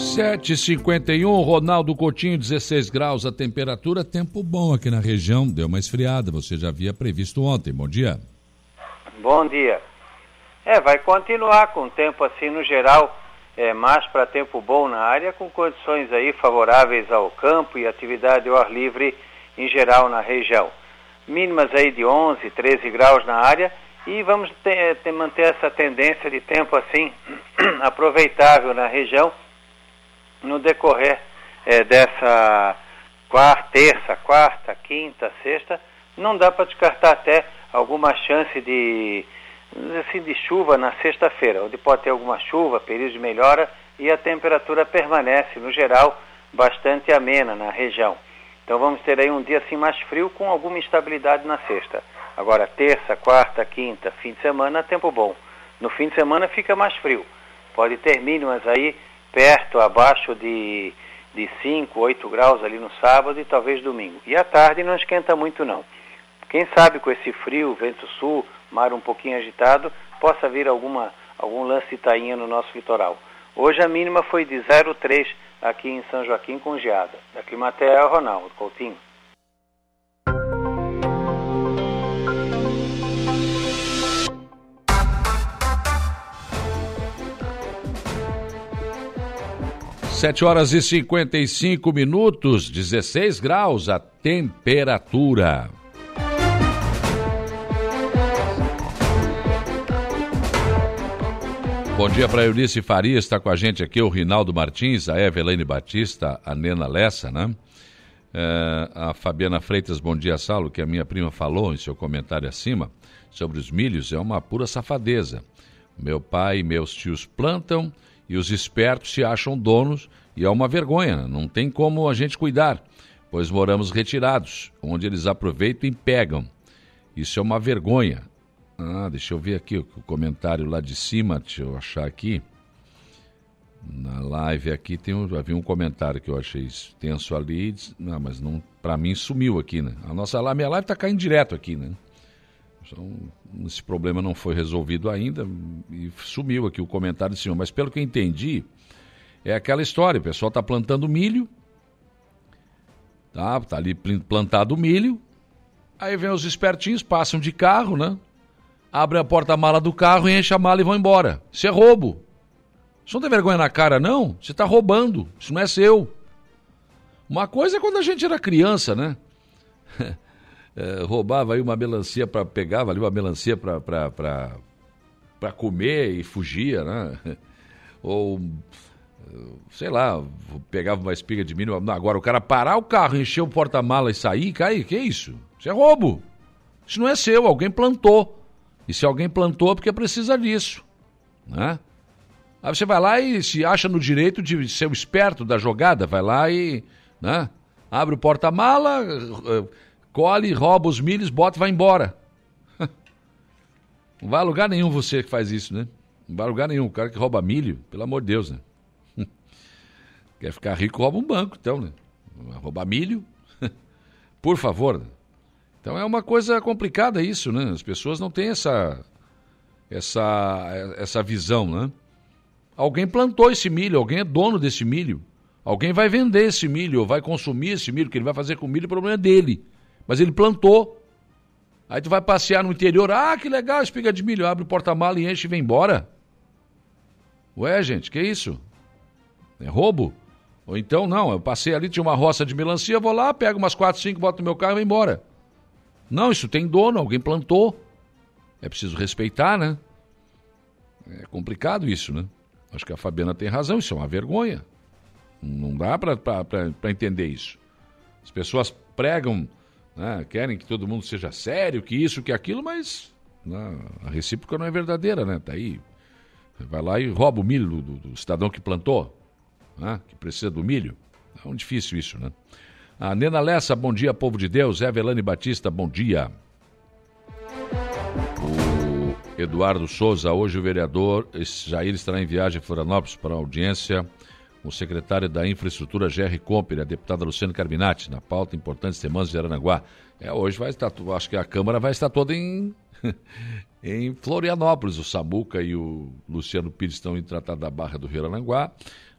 7h51, Ronaldo Coutinho, 16 graus a temperatura, tempo bom aqui na região, deu uma esfriada, você já havia previsto ontem. Bom dia. Bom dia. É, vai continuar com tempo assim no geral, é, mais para tempo bom na área, com condições aí favoráveis ao campo e atividade ao ar livre em geral na região. Mínimas aí de 11, 13 graus na área e vamos ter, ter, manter essa tendência de tempo assim aproveitável na região no decorrer é, dessa quarta, terça, quarta, quinta, sexta, não dá para descartar até alguma chance de, assim, de chuva na sexta-feira, onde pode ter alguma chuva, período de melhora e a temperatura permanece, no geral, bastante amena na região. Então vamos ter aí um dia assim mais frio com alguma instabilidade na sexta. Agora, terça, quarta, quinta, fim de semana, tempo bom. No fim de semana fica mais frio. Pode ter mínimas aí perto, abaixo de, de 5, 8 graus ali no sábado e talvez domingo. E à tarde não esquenta muito não. Quem sabe com esse frio, vento sul, mar um pouquinho agitado, possa vir alguma, algum lance de tainha no nosso litoral. Hoje a mínima foi de 0,3 aqui em São Joaquim com geada. Da Climatea, Ronaldo Coutinho. Sete horas e 55 minutos, 16 graus a temperatura. Bom dia para Eunice Faria, está com a gente aqui o Rinaldo Martins, a Evelene Batista, a Nena Lessa, né? É, a Fabiana Freitas, bom dia, Saulo, que a minha prima falou em seu comentário acima sobre os milhos, é uma pura safadeza. Meu pai e meus tios plantam e os espertos se acham donos e é uma vergonha, não tem como a gente cuidar, pois moramos retirados, onde eles aproveitam e pegam. Isso é uma vergonha. Ah, deixa eu ver aqui o comentário lá de cima, deixa eu achar aqui. Na live aqui tem um, havia um comentário que eu achei tenso ali, não, mas não, para mim sumiu aqui, né? A nossa a minha live tá caindo direto aqui, né? Então, esse problema não foi resolvido ainda e sumiu aqui o comentário de cima. Mas pelo que entendi, é aquela história: o pessoal está plantando milho, tá, tá ali plantado milho, aí vem os espertinhos, passam de carro, né? Abrem a porta-mala do carro, enchem a mala e vão embora. Isso é roubo. Isso não tem vergonha na cara, não? Você está roubando. Isso não é seu. Uma coisa é quando a gente era criança, né? é, roubava aí uma melancia para pegava ali uma melancia para comer e fugia, né? Ou sei lá, pegava uma espiga de milho. Agora o cara parar o carro, encher o porta-mala e sair, cai, que isso? Isso é roubo. Isso não é seu, alguém plantou. E se alguém plantou é porque precisa disso, né? Aí você vai lá e se acha no direito de ser o esperto da jogada, vai lá e, né? Abre o porta-mala, eh, colhe, rouba os milhos, bota e vai embora. Não vai a lugar nenhum você que faz isso, né? Não vai a lugar nenhum. O cara que rouba milho, pelo amor de Deus, né? Quer ficar rico, rouba um banco, então, né? Roubar milho? Por favor. Né? Então é uma coisa complicada isso, né? As pessoas não têm essa, essa, essa visão, né? Alguém plantou esse milho, alguém é dono desse milho. Alguém vai vender esse milho, ou vai consumir esse milho, que ele vai fazer com o milho, o problema é dele. Mas ele plantou. Aí tu vai passear no interior, ah, que legal, espiga de milho, abre o porta-mala e enche e vem embora. Ué, gente, que isso? É roubo? Ou então, não, eu passei ali, tinha uma roça de melancia, vou lá, pego umas quatro, cinco, boto no meu carro e vou embora. Não, isso tem dono, alguém plantou. É preciso respeitar, né? É complicado isso, né? Acho que a Fabiana tem razão, isso é uma vergonha. Não dá para entender isso. As pessoas pregam, né, querem que todo mundo seja sério, que isso, que aquilo, mas né, a recíproca não é verdadeira, né? Tá aí. Vai lá e rouba o milho do, do, cidadão que plantou, né, que precisa do milho. É um difícil isso, né? A Nena Lessa, bom dia, povo de Deus. Evelane Batista, bom dia. O Eduardo Souza, hoje o vereador Jair estará em viagem a Florianópolis para audiência o secretário da Infraestrutura, Gerry Comper, a deputada Luciana Carminati, na pauta Importantes Semanas de Aranaguá. É, hoje vai estar, acho que a Câmara vai estar toda em, em Florianópolis. O Samuca e o Luciano Pires estão em tratar da Barra do Rio Aranaguá.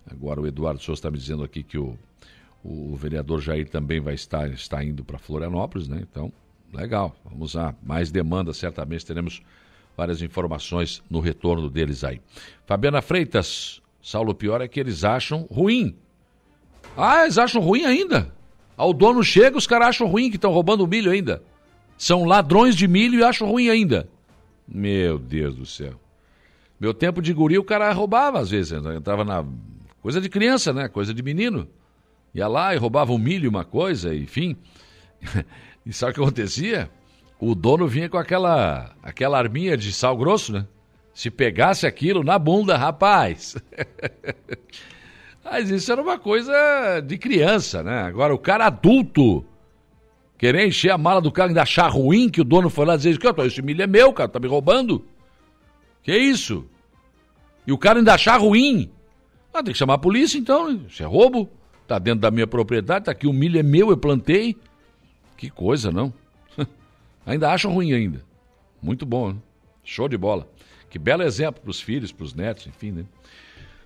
Agora o Eduardo Souza está me dizendo aqui que o o vereador Jair também vai estar, está indo para Florianópolis, né? Então, legal. Vamos lá. Mais demanda, certamente teremos várias informações no retorno deles aí. Fabiana Freitas, Saulo, pior é que eles acham ruim. Ah, eles acham ruim ainda. Ao dono chega, os caras acham ruim que estão roubando milho ainda. São ladrões de milho e acham ruim ainda. Meu Deus do céu. Meu tempo de guri, o cara roubava às vezes. Entrava na. Coisa de criança, né? Coisa de menino. Ia lá e roubava um milho, uma coisa, enfim. e sabe o que acontecia? O dono vinha com aquela, aquela arminha de sal grosso, né? Se pegasse aquilo na bunda, rapaz. Mas isso era uma coisa de criança, né? Agora, o cara adulto querer encher a mala do carro e achar ruim que o dono foi lá dizer que esse milho é meu, cara, tá me roubando. Que isso? E o cara ainda achar ruim. Ah, tem que chamar a polícia então, isso é roubo. Está dentro da minha propriedade, está aqui o milho é meu, eu plantei. Que coisa, não? ainda acham ruim ainda. Muito bom, né? Show de bola. Que belo exemplo para os filhos, para os netos, enfim, né?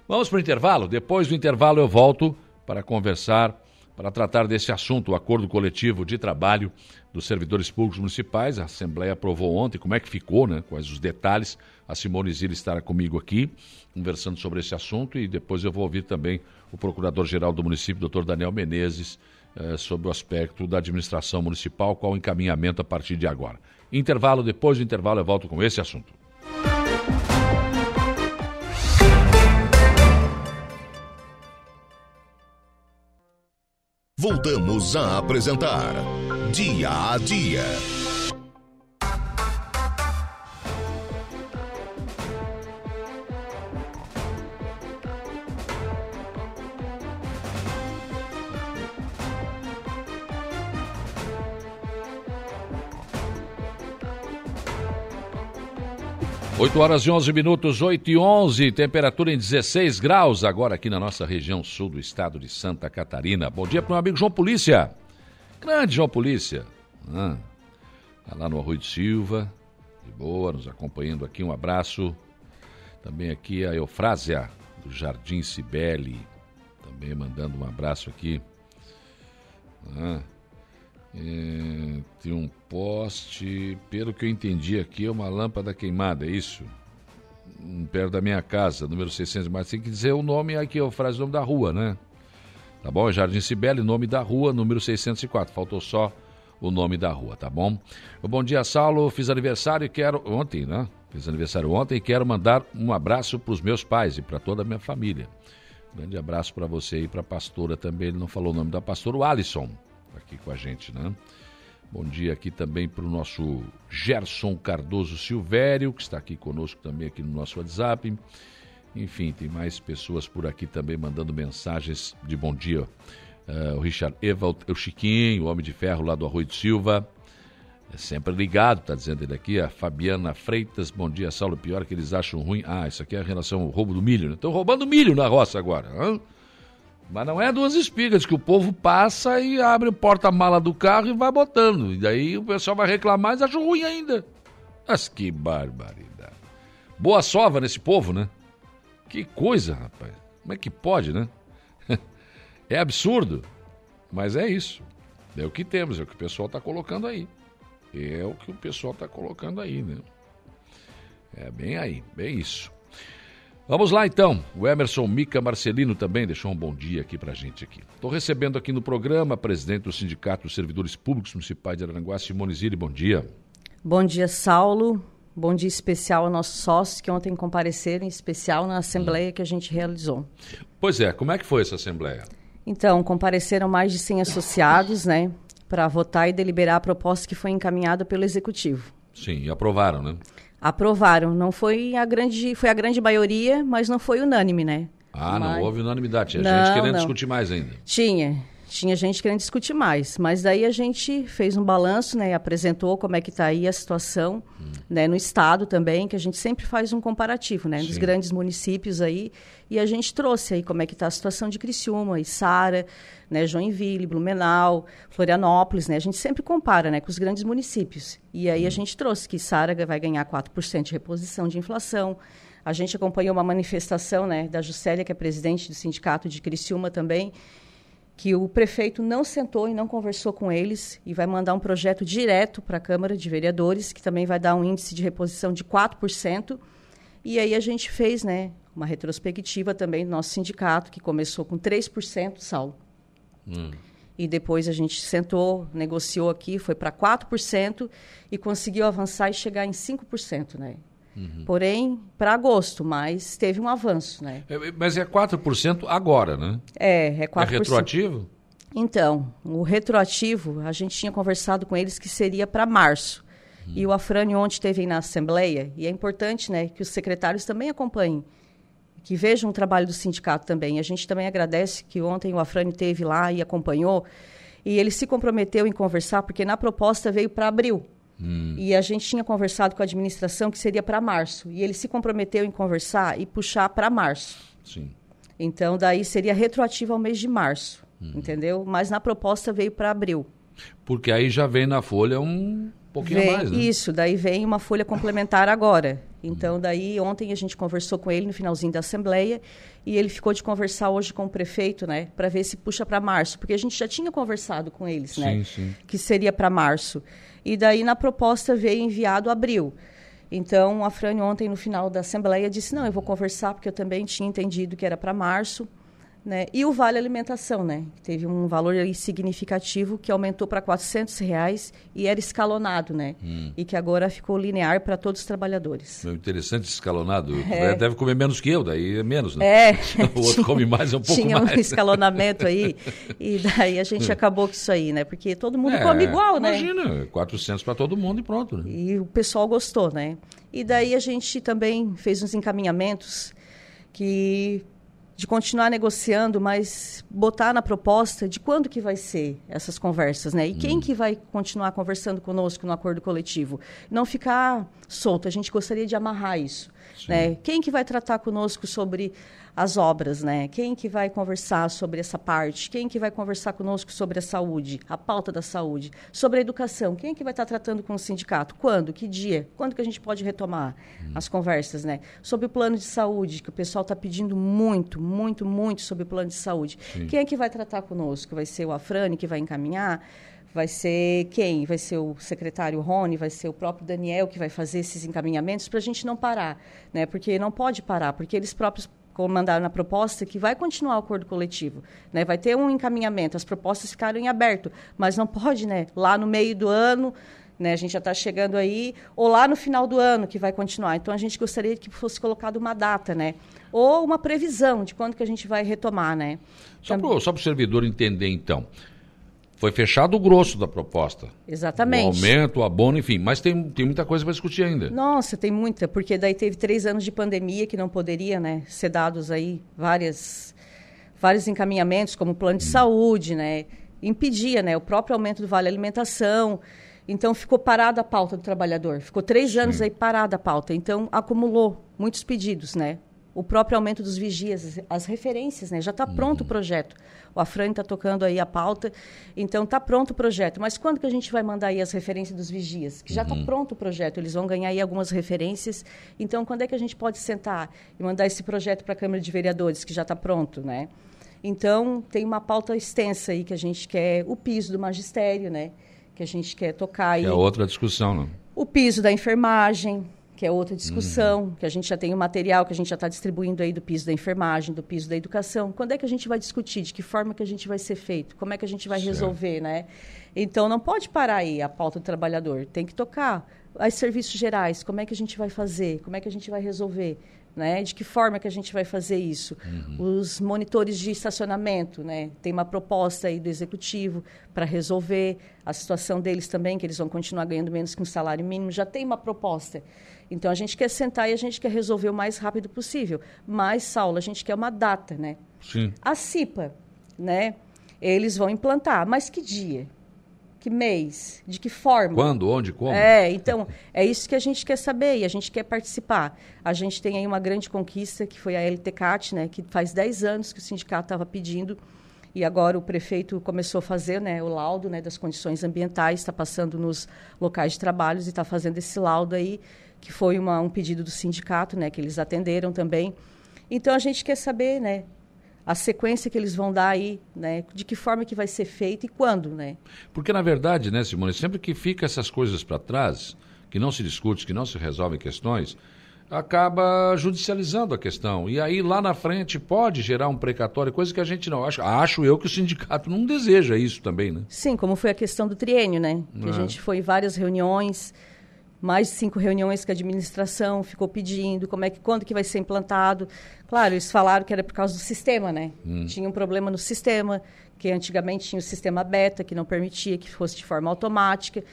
Vamos para o intervalo? Depois do intervalo eu volto para conversar, para tratar desse assunto, o acordo coletivo de trabalho dos servidores públicos municipais. A Assembleia aprovou ontem, como é que ficou, né? Quais os detalhes. A Simone Zilli estará comigo aqui, conversando sobre esse assunto, e depois eu vou ouvir também o Procurador-Geral do município, doutor Daniel Menezes, eh, sobre o aspecto da administração municipal, qual o encaminhamento a partir de agora. Intervalo, depois do intervalo eu volto com esse assunto. Voltamos a apresentar Dia a Dia. 8 horas e 11 minutos, 8 e 11, temperatura em 16 graus, agora aqui na nossa região sul do estado de Santa Catarina. Bom dia para o meu amigo João Polícia. Grande João Polícia. Ah, tá lá no Arroio de Silva, de boa, nos acompanhando aqui. Um abraço. Também aqui a Eufrásia, do Jardim Cibele, também mandando um abraço aqui. Ah, é, tem um poste, pelo que eu entendi aqui, é uma lâmpada queimada, é isso? Perto da minha casa, número 600, mas tem que dizer o nome aqui, a frase o nome da rua, né? Tá bom? Jardim Cibele, nome da rua, número 604. Faltou só o nome da rua, tá bom? Bom dia, Saulo. Fiz aniversário e quero. Ontem, né? Fiz aniversário ontem e quero mandar um abraço para os meus pais e para toda a minha família. Grande abraço para você e para a pastora também. Ele não falou o nome da pastora, o Alisson aqui com a gente, né? Bom dia aqui também para o nosso Gerson Cardoso Silvério, que está aqui conosco também aqui no nosso WhatsApp. Enfim, tem mais pessoas por aqui também mandando mensagens de bom dia. Uh, o Richard Evald, o Chiquinho, o Homem de Ferro lá do Arroio de Silva. É sempre ligado, está dizendo ele aqui. A Fabiana Freitas, bom dia, Saulo. Pior que eles acham ruim. Ah, isso aqui é a relação ao roubo do milho. Estão né? roubando milho na roça agora. Hein? Mas não é duas espigas que o povo passa e abre o porta-mala do carro e vai botando. E daí o pessoal vai reclamar e acha ruim ainda. Mas que barbaridade. Boa sova nesse povo, né? Que coisa, rapaz. Como é que pode, né? é absurdo. Mas é isso. É o que temos, é o que o pessoal está colocando aí. É o que o pessoal está colocando aí, né? É bem aí, bem isso. Vamos lá então. O Emerson Mica Marcelino também deixou um bom dia aqui pra gente aqui. Estou recebendo aqui no programa a presidente do Sindicato dos Servidores Públicos Municipais de Aranguá, Simone Zilli. Bom dia. Bom dia, Saulo. Bom dia especial aos nossos sócios que ontem compareceram, em especial na assembleia que a gente realizou. Pois é, como é que foi essa assembleia? Então, compareceram mais de 100 associados, né, para votar e deliberar a proposta que foi encaminhada pelo executivo. Sim, e aprovaram, né? Aprovaram. Não foi a grande, foi a grande maioria, mas não foi unânime, né? Ah, não Mas- houve unanimidade. Tinha Não, gente querendo não. discutir mais ainda. Tinha. Tinha gente querendo discutir mais, mas daí a gente fez um balanço, né, e apresentou como é que está aí a situação, né, no estado também, que a gente sempre faz um comparativo, né, dos grandes municípios aí, e a gente trouxe aí como é que está a situação de Criciúma, Içara, né, Joinville, Blumenau, Florianópolis, né, a gente sempre compara, né, com os grandes municípios. E aí a gente trouxe que Içara vai ganhar 4% de reposição de inflação. A gente acompanhou uma manifestação, né, da Juscelia, que é presidente do sindicato de Criciúma também, que o prefeito não sentou e não conversou com eles e vai mandar um projeto direto para a Câmara de Vereadores, que também vai dar um índice de reposição de 4%. E aí a gente fez né, uma retrospectiva também do nosso sindicato, que começou com 3%, Saulo. E depois a gente sentou, negociou aqui, foi para 4% e conseguiu avançar e chegar em 5%. Né? Porém, para agosto, mas teve um avanço. Né? É, Mas é 4% agora, né? É, é 4%. É retroativo? Então, o retroativo, a gente tinha conversado com eles que seria para março. E o Afrânio ontem esteve aí na Assembleia, e é importante né, que os secretários também acompanhem, que vejam o trabalho do sindicato também. A gente também agradece que ontem o Afrânio esteve lá e acompanhou, e ele se comprometeu em conversar, porque na proposta veio para abril. E a gente tinha conversado com a administração que seria para março, e ele se comprometeu em conversar e puxar para março. Sim. Então, daí seria retroativo ao mês de março, entendeu? Mas na proposta veio para abril. Porque aí já vem na folha um pouquinho Vem- a mais, né? Isso, daí vem uma folha complementar agora. Então, daí ontem a gente conversou com ele no finalzinho da Assembleia e ele ficou de conversar hoje com o prefeito, né, para ver se puxa para março, porque a gente já tinha conversado com eles, né, Sim, sim. que seria para março. E daí na proposta veio enviado abril. Então, a Frane ontem no final da Assembleia disse: "Não, eu vou conversar porque eu também tinha entendido que era para março". Né? E o vale alimentação, né? Teve um valor significativo que aumentou para 400 reais e era escalonado, né? Hum. E que agora ficou linear para todos os trabalhadores. Interessante escalonado. Deve comer menos que eu, daí é menos, né? É. O outro come mais, é um pouco Tinha mais. um escalonamento aí e daí a gente acabou com isso aí, né? Porque todo mundo come igual, né? Imagina, 400 para todo mundo e pronto, né? E o pessoal gostou, né? E daí a gente também fez uns encaminhamentos que de continuar negociando, mas botar na proposta de quando que vai ser essas conversas, né? E quem que vai continuar conversando conosco no acordo coletivo? Não ficar solto, a gente gostaria de amarrar isso, né? Quem que vai tratar conosco sobre as obras, né? Quem que vai conversar sobre essa parte? Quem que vai conversar conosco sobre a saúde, a pauta da saúde, sobre a educação? Quem que vai estar tratando com o sindicato? Quando? Que dia? Quando que a gente pode retomar as conversas, né? Sobre o plano de saúde, que o pessoal está pedindo muito, muito, muito sobre o plano de saúde. Quem é que vai tratar conosco? Vai ser o Afrani que vai encaminhar? Vai ser quem? Vai ser o secretário Rony, vai ser o próprio Daniel que vai fazer esses encaminhamentos para a gente não parar, né? Porque não pode parar, porque eles próprios mandaram na proposta que vai continuar o acordo coletivo, né? Vai ter um encaminhamento, as propostas ficaram em aberto, mas não pode, né? Lá no meio do ano, né? A gente já está chegando aí, ou lá no final do ano que vai continuar. Então a gente gostaria que fosse colocada uma data, né? Ou uma previsão de quando que a gente vai retomar, né? Só para o servidor entender, então. Foi fechado o grosso da proposta. Exatamente. O aumento, o abono, enfim. Mas tem, tem muita coisa para discutir ainda. Nossa, tem muita, porque daí teve três anos de pandemia que não poderia, né, ser dados aí várias, vários encaminhamentos, como plano de saúde, né, impedia, né, o próprio aumento do vale alimentação. Então ficou parada a pauta do trabalhador. Ficou três anos aí parada a pauta. Então acumulou muitos pedidos, né? O próprio aumento dos vigias, as referências, né? Já está pronto o projeto. O Afrani está tocando aí a pauta, então está pronto o projeto. Mas quando que a gente vai mandar aí as referências dos vigias? Que já está pronto o projeto, eles vão ganhar aí algumas referências. Então, quando é que a gente pode sentar e mandar esse projeto para a Câmara de Vereadores, que já está pronto, né? Então, tem uma pauta extensa aí que a gente quer, o piso do magistério, né? Que a gente quer tocar aí. Que é outra discussão, não? O piso da enfermagem, que é outra discussão, que a gente já tem o material que a gente já está distribuindo aí do piso da enfermagem, do piso da educação. Quando é que a gente vai discutir? De que forma que a gente vai ser feito? Como é que a gente vai Certo. resolver, né? Então, não pode parar aí a pauta do trabalhador. Tem que tocar. As serviços gerais, como é que a gente vai fazer? Como é que a gente vai resolver? Né? De que forma que a gente vai fazer isso? Uhum. Os monitores de estacionamento, né? Tem uma proposta aí do executivo para resolver a situação deles também, que eles vão continuar ganhando menos que um salário mínimo. Já tem uma proposta. Então a gente quer sentar e a gente quer resolver o mais rápido possível. Mas, Saulo, a gente quer uma data, né? Sim. A CIPA, né? Eles vão implantar, mas que dia? Que mês? De que forma? Quando, onde, como? É, então, é isso que a gente quer saber e a gente quer participar. A gente tem aí uma grande conquista, que foi a LTCAT, né, que faz 10 anos que o sindicato estava pedindo e agora o prefeito começou a fazer né, o laudo né, das condições ambientais, está passando nos locais de trabalho e está fazendo esse laudo aí, que foi uma, um pedido do sindicato, né, que eles atenderam também. Então, a gente quer saber, né, a sequência que eles vão dar aí, né? De que forma que vai ser feito e quando, né? Porque na verdade, né, Simone, sempre que fica essas coisas para trás, que não se discute, que não se resolvem questões, acaba judicializando a questão. E aí lá na frente pode gerar um precatório, coisa que a gente não acha. Acho eu que o sindicato não deseja isso também, né? Sim, como foi a questão do triênio, né? Que é. a gente foi em várias reuniões, mais de cinco reuniões que a administração ficou pedindo, como é que quando que vai ser implantado. Claro, eles falaram que era por causa do sistema, né? Hum. Tinha um problema no sistema, que antigamente tinha o sistema beta, que não permitia que fosse de forma automática.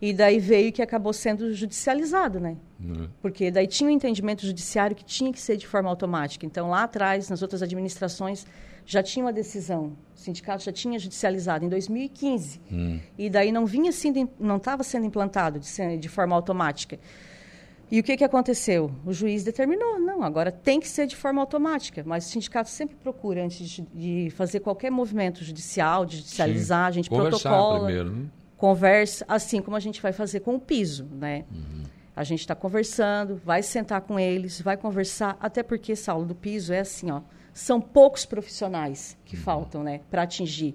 E daí veio que acabou sendo judicializado, né? Hum. Porque daí tinha um entendimento judiciário que tinha que ser de forma automática. Então, lá atrás, nas outras administrações, já tinha uma decisão. O sindicato já tinha judicializado em 2015. Hum. E daí não vinha sendo, não estava sendo implantado de, de forma automática. E o que, que aconteceu? O juiz determinou, não, agora tem que ser de forma automática, mas o sindicato sempre procura, antes de, de fazer qualquer movimento judicial, de judicializar, Sim. a gente Conversar protocola, primeiro, né? Conversa, assim como a gente vai fazer com o piso, né? Uhum. A gente está conversando, vai sentar com eles, vai conversar, até porque, Saulo, do piso é assim, ó, são poucos profissionais que uhum. faltam, né, para atingir.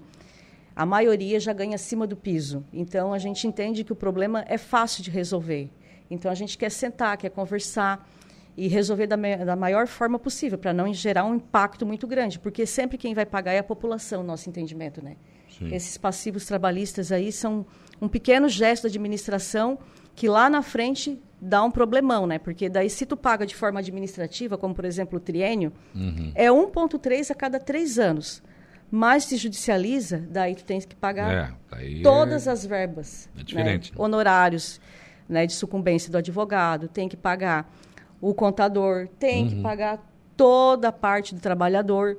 A maioria já ganha acima do piso. Então, a gente entende que o problema é fácil de resolver. Então a gente quer sentar, quer conversar e resolver da, da maior forma possível, para não gerar um impacto muito grande, porque sempre quem vai pagar é a população, nosso entendimento, né? Sim. Esses passivos trabalhistas aí são um pequeno gesto da administração que lá na frente dá um problemão, né? Porque daí se tu paga de forma administrativa, como por exemplo o triênio, uhum. é 1,3 a cada três anos. Mas se judicializa, daí tu tens que pagar é, todas é... as verbas. É diferente. Né? Honorários né, de sucumbência do advogado, tem que pagar o contador, tem uhum. que pagar toda a parte do trabalhador.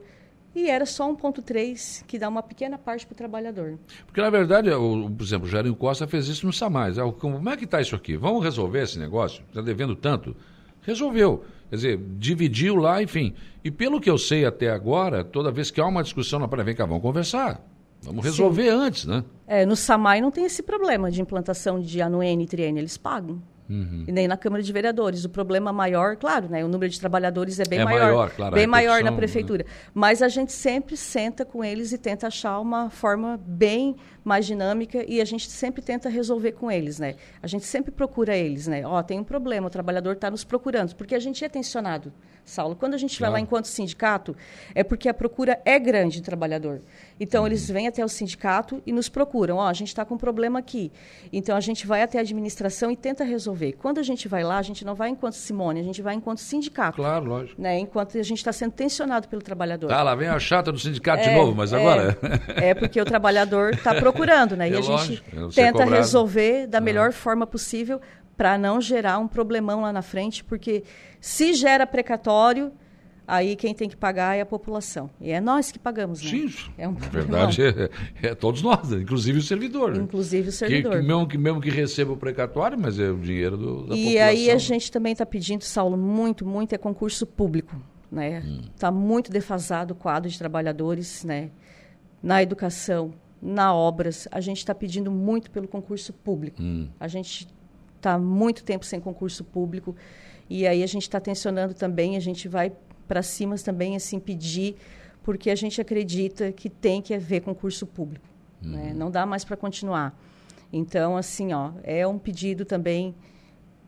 E era só 1,3 que dá uma pequena parte para o trabalhador. Porque, na verdade, o, por exemplo, o Jarinho Costa fez isso no SAMAIS. É como é que está isso aqui? Vamos resolver esse negócio? Está devendo tanto? Resolveu. Quer dizer, dividiu lá, enfim. E pelo que eu sei até agora, toda vez que há uma discussão na vem cá, vamos conversar. Vamos resolver Sim. antes, né? É, no SAMAI não tem esse problema de implantação de anuene e triene, eles pagam. Uhum. E nem na Câmara de Vereadores. O problema maior, claro, né, o número de trabalhadores é bem é maior, maior claro, bem maior na né? prefeitura. Né? Mas a gente sempre senta com eles e tenta achar uma forma bem mais dinâmica e a gente sempre tenta resolver com eles, né? A gente sempre procura eles, né? Ó, tem um problema, o trabalhador está nos procurando, porque a gente é tensionado, Saulo. Quando a gente claro. vai lá enquanto sindicato, é porque a procura é grande de trabalhador. Então, uhum. eles vêm até o sindicato e nos procuram. Ó, a gente está com um problema aqui. Então, a gente vai até a administração e tenta resolver. Quando a gente vai lá, a gente não vai enquanto Simone, a gente vai enquanto sindicato. Claro, lógico. Né? Enquanto a gente está sendo tensionado pelo trabalhador. Tá, lá vem a chata do sindicato é, de novo, mas agora... É, é porque o trabalhador está procurando, né? E é a gente lógico, tenta resolver da melhor forma possível para não gerar um problemão lá na frente, porque se gera precatório, aí quem tem que pagar é a população. E é nós que pagamos, né? Sim, é um na verdade é, é, todos nós, né? inclusive o servidor. Né? Inclusive o servidor. Que, que mesmo, que, mesmo que receba o precatório, mas é o dinheiro do, da e população. E aí a gente também está pedindo, Saulo, muito, muito é concurso público. Está né? Hum. Tá muito defasado o quadro de trabalhadores né? na educação, na obras. A gente está pedindo muito pelo concurso público. Hum. A gente está muito tempo sem concurso público. E aí a gente está tensionando também, a gente vai para cima também assim pedir, porque a gente acredita que tem que haver concurso público. Uhum. Né? Não dá mais para continuar. Então, assim, ó, é um pedido também.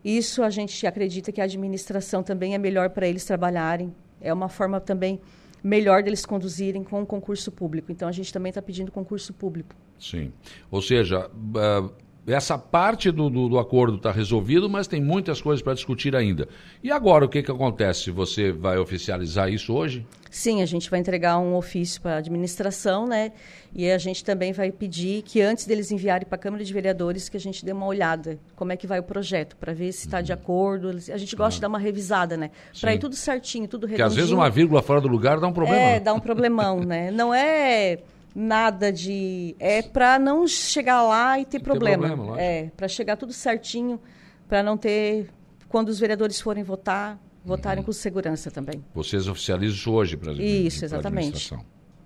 Isso a gente acredita que a administração também é melhor para eles trabalharem. É uma forma também melhor deles conduzirem com o concurso público. Então, a gente também está pedindo concurso público. Sim. Ou seja, uh, essa parte do, do, do acordo está resolvido, mas tem muitas coisas para discutir ainda. E agora o que, que acontece? Você vai oficializar isso hoje? Sim, a gente vai entregar um ofício para a administração, né? E a gente também vai pedir que antes deles enviarem para a Câmara de Vereadores que a gente dê uma olhada como é que vai o projeto para ver se está de acordo. A gente gosta de dar uma revisada, né? Para ir tudo certinho, tudo redondinho. Porque às vezes uma vírgula fora do lugar dá um problema. É, dá um problemão, né? Não é nada de. É para não chegar lá e ter, problema. problema é, para chegar tudo certinho, para não ter. Quando os vereadores forem votar, votarem uhum. com segurança também. Vocês oficializam isso hoje para Isso, exatamente.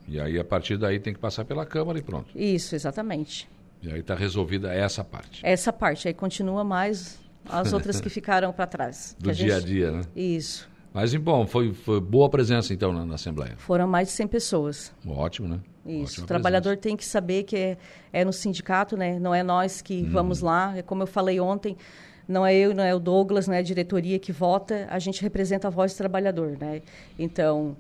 E aí, a partir daí, tem que passar pela Câmara e pronto. Isso, exatamente. E aí está resolvida essa parte. Essa parte. Aí continua mais as outras que ficaram para trás. Do dia a dia, né? Isso. Mas, bom, foi, foi boa presença, então, na, na, Assembleia. Foram mais de 100 pessoas. Ótimo, né? Isso. Ótima o trabalhador presença. tem que saber que é, é, no sindicato, né? Não é nós que hum. vamos lá. É como eu falei ontem, não é eu, não é o Douglas, não é a diretoria que vota. A gente representa a voz do trabalhador, né? Então,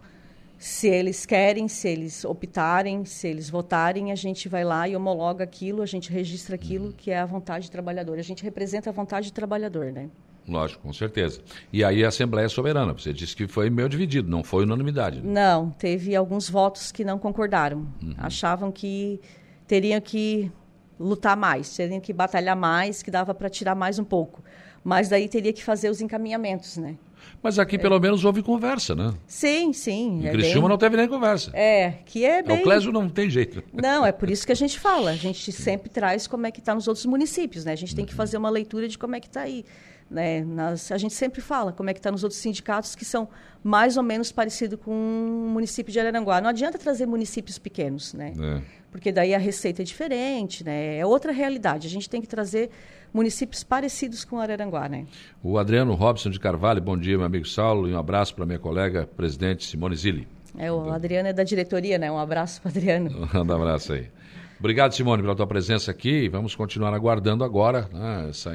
se eles querem, se eles optarem, se eles votarem, a gente vai lá e homologa aquilo, a gente registra aquilo hum. que é a vontade do trabalhador. A gente representa a vontade do trabalhador, né? Lógico, com certeza. E aí a Assembleia é Soberana, você disse que foi meio dividido, não foi unanimidade. Né? Não, teve alguns votos que não concordaram. Uhum. Achavam que teriam que lutar mais, teriam que batalhar mais, que dava para tirar mais um pouco. Mas daí teria que fazer os encaminhamentos, né? Mas aqui é. pelo menos houve conversa, né? Sim, sim. Em é Criciúma bem... não teve nem conversa. É, que é bem... O Clésio não tem jeito. Não, é por isso que a gente fala. A gente sempre traz como é que está nos outros municípios, né? A gente tem que uhum. fazer uma leitura de como é que está aí. Né? Nas, a gente sempre fala como é que está nos outros sindicatos que são mais ou menos parecidos com o município de Araranguá. Não adianta trazer municípios pequenos, né? É. Porque daí a receita é diferente, né? É outra realidade. A gente tem que trazer municípios parecidos com Araranguá, né? O Adriano Robson de Carvalho, bom dia, meu amigo Saulo, e um abraço para minha colega, presidente Simone Zilli. É, o Adriano é da diretoria, né? Um abraço para Adriano. um abraço aí. Obrigado, Simone, pela tua presença aqui. Vamos continuar aguardando agora. Né, essa,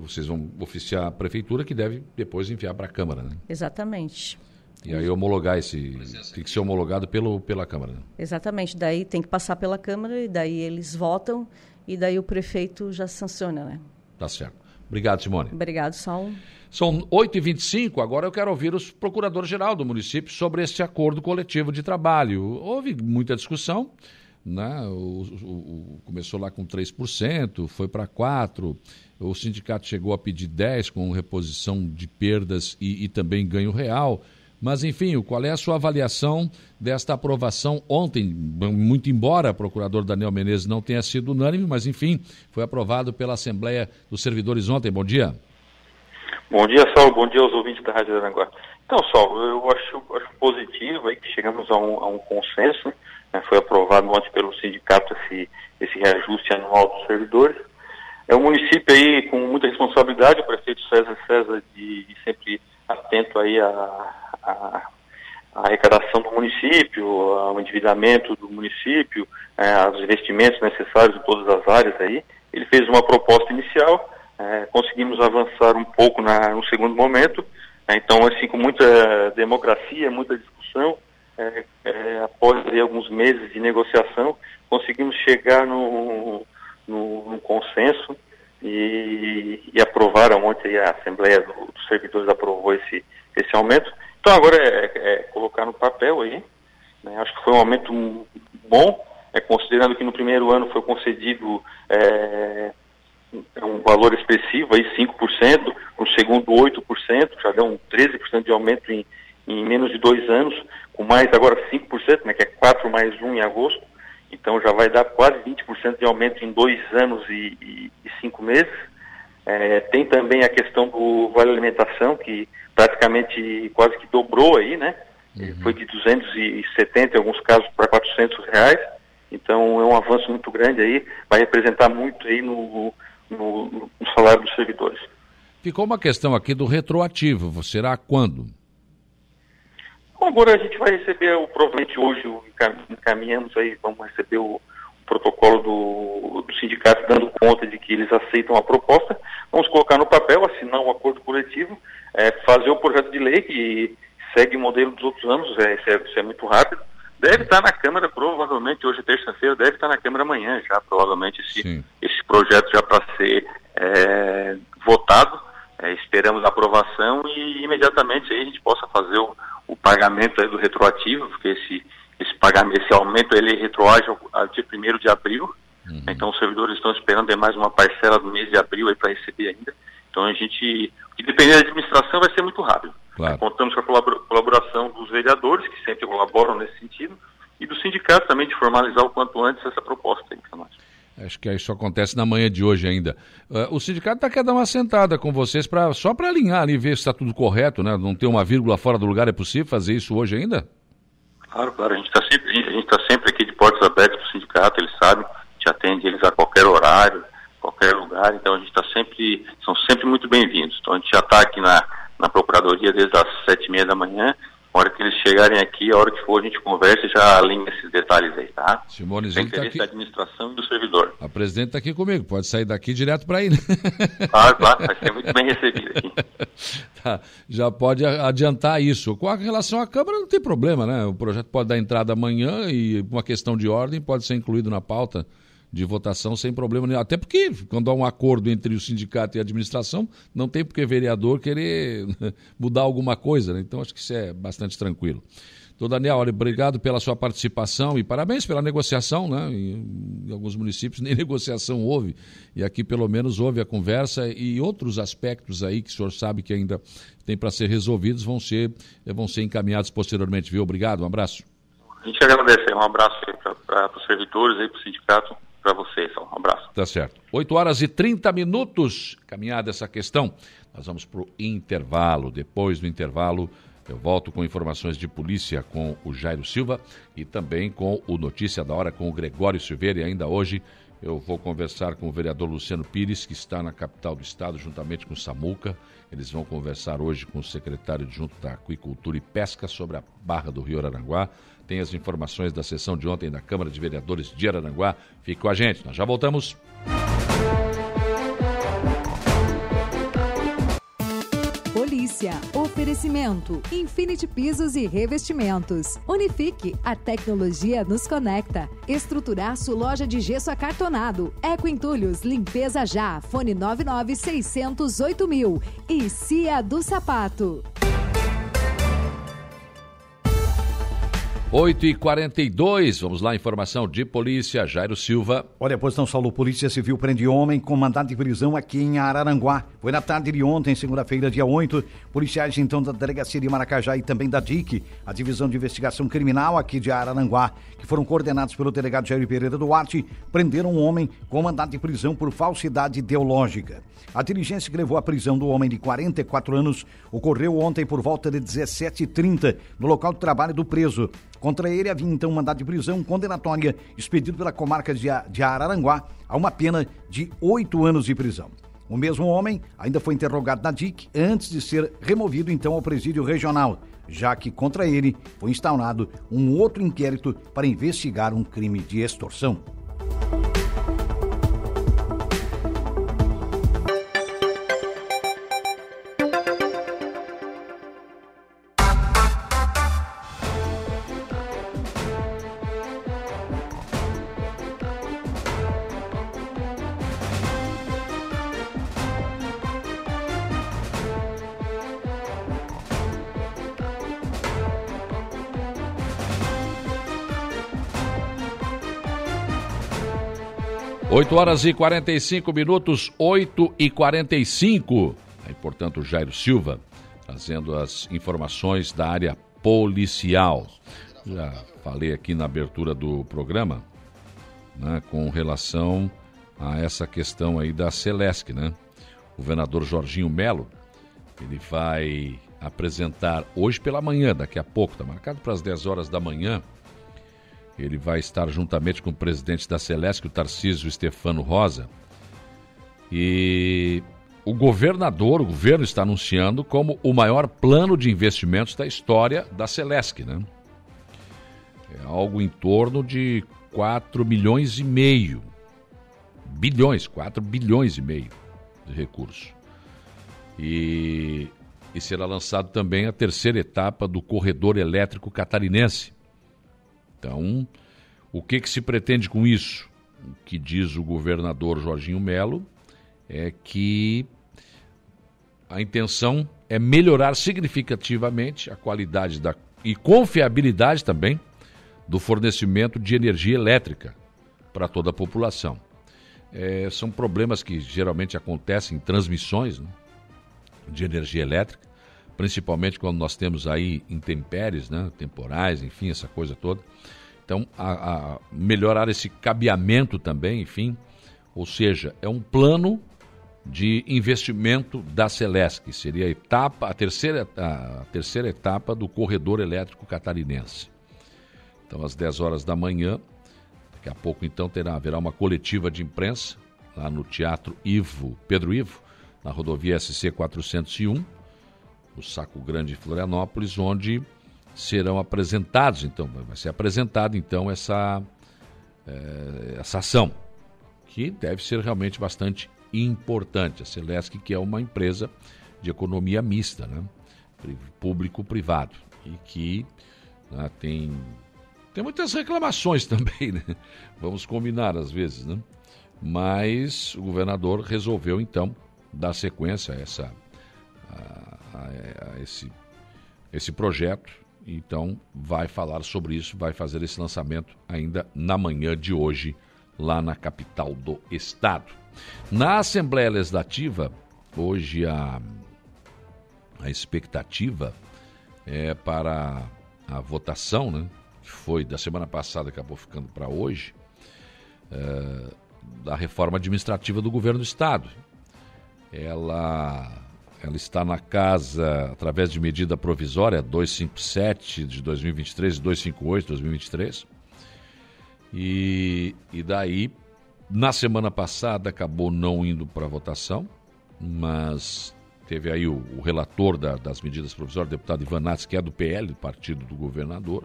vocês vão oficiar a prefeitura, que deve depois enviar para a Câmara. Né? Exatamente. E aí homologar esse. Tem que ser homologado pelo, pela Câmara. Né? Exatamente. Daí tem que passar pela Câmara e daí eles votam e daí o prefeito já sanciona, né? Tá certo. Obrigado, Simone. Obrigado, Saulo. São 8h25, agora eu quero ouvir os procuradores-geral do município sobre este acordo coletivo de trabalho. Houve muita discussão né? O, o, o, começou lá com 3%, foi para 4%, o sindicato chegou a pedir 10% com reposição de perdas e, e, também ganho real. Mas, enfim, qual é a sua avaliação desta aprovação ontem? Muito embora o procurador Daniel Menezes não tenha sido unânime, mas, enfim, foi aprovado pela Assembleia dos Servidores ontem. Bom dia. Bom dia, Saulo. Bom dia aos ouvintes da Rádio Aranguá. Então, Saulo, eu acho, acho positivo aí que chegamos a um, a um consenso. Né? Foi aprovado ontem pelo sindicato esse, esse reajuste anual dos servidores. É um município aí com muita responsabilidade, o prefeito César César de, de sempre atento aí à, à, arrecadação do município, ao endividamento do município, é, aos investimentos necessários em todas as áreas aí. Ele fez uma proposta inicial, é, conseguimos avançar um pouco na, no segundo momento, é, então assim com muita democracia, muita discussão, é, é, após aí, alguns meses de negociação, conseguimos chegar no, no, no consenso e, e aprovaram ontem a Assembleia do, dos Servidores aprovou esse, esse aumento. Então agora é, é colocar no papel aí, né, acho que foi um aumento bom, é, considerando que no primeiro ano foi concedido é, um valor expressivo, aí 5%, no segundo 8%, já deu um 13% de aumento em, em menos de dois anos com mais agora 5%, né, que é 4 mais 1 em agosto, então já vai dar quase 20% de aumento em dois anos e, e, e cinco meses. É, tem também a questão do vale alimentação, que praticamente quase que dobrou aí, né? Uhum. Foi de 270 em alguns casos para 400 reais. Então é um avanço muito grande aí, vai representar muito aí no, no, no salário dos servidores. Ficou uma questão aqui do retroativo, será quando? agora a gente vai receber, o, provavelmente hoje encaminhamos aí, vamos receber o protocolo do, do, sindicato dando conta de que eles aceitam a proposta. Vamos colocar no papel, assinar o um acordo coletivo, é, fazer o projeto de lei que segue o modelo dos outros anos, é, isso, é, isso é muito rápido. deve estar na Câmara, provavelmente, hoje é terça-feira, deve estar na Câmara amanhã já, provavelmente, esse, esse projeto já para ser é, votado. É, esperamos a aprovação e imediatamente aí a gente possa fazer o, o pagamento do retroativo, porque esse, esse, pagamento, esse aumento ele retroage ao, dia 1 de abril, uhum. então os servidores estão esperando mais uma parcela do mês de abril para receber ainda. Então a gente, o que depender da administração vai ser muito rápido. Claro. Contamos com a colaboração dos vereadores, que sempre colaboram nesse sentido, e do sindicato também de formalizar o quanto antes essa proposta aí. Acho que isso acontece na manhã de hoje ainda. Uh, o sindicato está querendo dar uma sentada com vocês pra, só para alinhar ali, ver se está tudo correto, né? Não ter uma vírgula fora do lugar. É possível fazer isso hoje ainda? Claro, claro. A gente está sempre, a gente tá sempre aqui de portas abertas para o sindicato, eles sabem, a gente atende eles a qualquer horário, qualquer lugar, então a gente está sempre, são sempre muito bem-vindos. Então a gente já está aqui na, na Procuradoria desde as sete e meia da manhã. A hora que eles chegarem aqui, a hora que for, a gente conversa e já alinha esses detalhes aí, tá? Simone Tem tá aqui. da administração e do servidor. A presidente está aqui comigo, pode sair daqui direto para aí, né? Claro, claro, vai ser muito bem recebido aqui. Tá, já pode adiantar isso. Com a relação à Câmara, não tem problema, né? O projeto pode dar entrada amanhã e uma questão de ordem pode ser incluído na pauta de votação sem problema nenhum. Até porque, quando há um acordo entre o sindicato e a administração, não tem porque vereador querer mudar alguma coisa. Né? Então, acho que isso é bastante tranquilo. Então, Daniel, olha, obrigado pela sua participação e parabéns pela negociação, né? Em, em, alguns municípios nem negociação houve, e aqui pelo menos houve a conversa e outros aspectos aí que o senhor sabe que ainda tem para ser resolvidos vão ser, vão ser encaminhados posteriormente, viu? Obrigado, um abraço. A gente agradece, um abraço para os servidores aí, para o sindicato, para vocês. Um abraço. Tá certo. 8 horas e 30 minutos, caminhada essa questão. Nós vamos para o intervalo. Depois do intervalo, eu volto com informações de polícia com o Jairo Silva e também com o Notícia da Hora com o Gregório Silveira. E ainda hoje eu vou conversar com o vereador Luciano Pires, que está na capital do estado, juntamente com o Samuca. Eles vão conversar hoje com o secretário adjunto da Aquicultura e Pesca sobre a Barra do Rio Araranguá tem as informações da sessão de ontem da Câmara de Vereadores de Araranguá. Fique com a gente, nós já voltamos. Polícia. Oferecimento. Infinity Pisos e Revestimentos. Unifique. A tecnologia nos conecta. Estruturaço Loja de Gesso Acartonado. Eco Entulhos. Limpeza já. Fone 99608 mil. E Cia do Sapato. 8 e 42 vamos lá, informação de polícia, Jairo Silva. Olha, pois não, Saulo, Polícia Civil prende homem com mandado de prisão aqui em Araranguá. Foi na tarde de ontem, segunda-feira, dia 8. Policiais, então, da Delegacia de Maracajá e também da DIC, a Divisão de Investigação Criminal aqui de Araranguá, que foram coordenados pelo delegado Jair Pereira Duarte, prenderam um homem com mandado de prisão por falsidade ideológica. A diligência que levou à prisão do homem de 44 anos ocorreu ontem por volta de 17h30, no local de trabalho do preso. Contra ele havia então um mandado de prisão condenatória expedido pela comarca de Araranguá a uma pena de oito anos de prisão. O mesmo homem ainda foi interrogado na DIC antes de ser removido então ao presídio regional, já que contra ele foi instaurado um outro inquérito para investigar um crime de extorsão. 8 horas e 45 minutos, 8 e 45. Aí, portanto, Jairo Silva trazendo as informações da área policial. Já falei aqui na abertura do programa, né, com relação a essa questão aí da Celesc, né? O governador Jorginho Melo, ele vai apresentar hoje pela manhã, daqui a pouco, está marcado para as 10 horas da manhã, ele vai estar juntamente com o presidente da Celesc, o Tarcísio Stefano Rosa. E o governador, o governo está anunciando como o maior plano de investimentos da história da Celesc, né? É algo em torno de 4 milhões e meio. Bilhões, 4 bilhões e meio de recursos. E, e será lançado também a terceira etapa do corredor elétrico catarinense Então, o que, que se pretende com isso? O que diz o governador Jorginho Melo é que a intenção é melhorar significativamente a qualidade da, e confiabilidade também do fornecimento de energia elétrica para toda a população. É, são problemas que geralmente acontecem em transmissões né, de energia elétrica, principalmente quando nós temos aí intempéries, né, temporais, enfim, essa coisa toda. Então, a, a melhorar esse cabeamento também, enfim, ou seja, é um plano de investimento da Celesc, seria a etapa, a terceira, a terceira etapa do corredor elétrico catarinense. Então, às 10 horas da manhã, daqui a pouco então terá, haverá uma coletiva de imprensa lá no Teatro Ivo, Pedro Ivo, na rodovia SC 401, no Saco Grande de Florianópolis, onde serão apresentados, então, vai ser apresentada então essa, é, essa ação, que deve ser realmente bastante importante. A Celesc, que é uma empresa de economia mista, né? público-privado, e que né, tem tem muitas reclamações também, né? Vamos combinar às vezes, né? Mas o governador resolveu então dar sequência a, essa, a, a, esse, esse projeto. Então vai falar sobre isso, vai fazer esse lançamento ainda na manhã de hoje, lá na capital do estado. Na Assembleia Legislativa, hoje a, a expectativa é para a votação, né? que foi da semana passada, acabou ficando para hoje, é, da reforma administrativa do governo do Estado. Ela, ela está na casa, através de medida provisória 257 de 2023 e 258 de 2023. E, e daí, na semana passada, acabou não indo para votação, mas teve aí o, o relator da, das medidas provisórias, o deputado Ivan Nats, que é do PL, do partido do governador,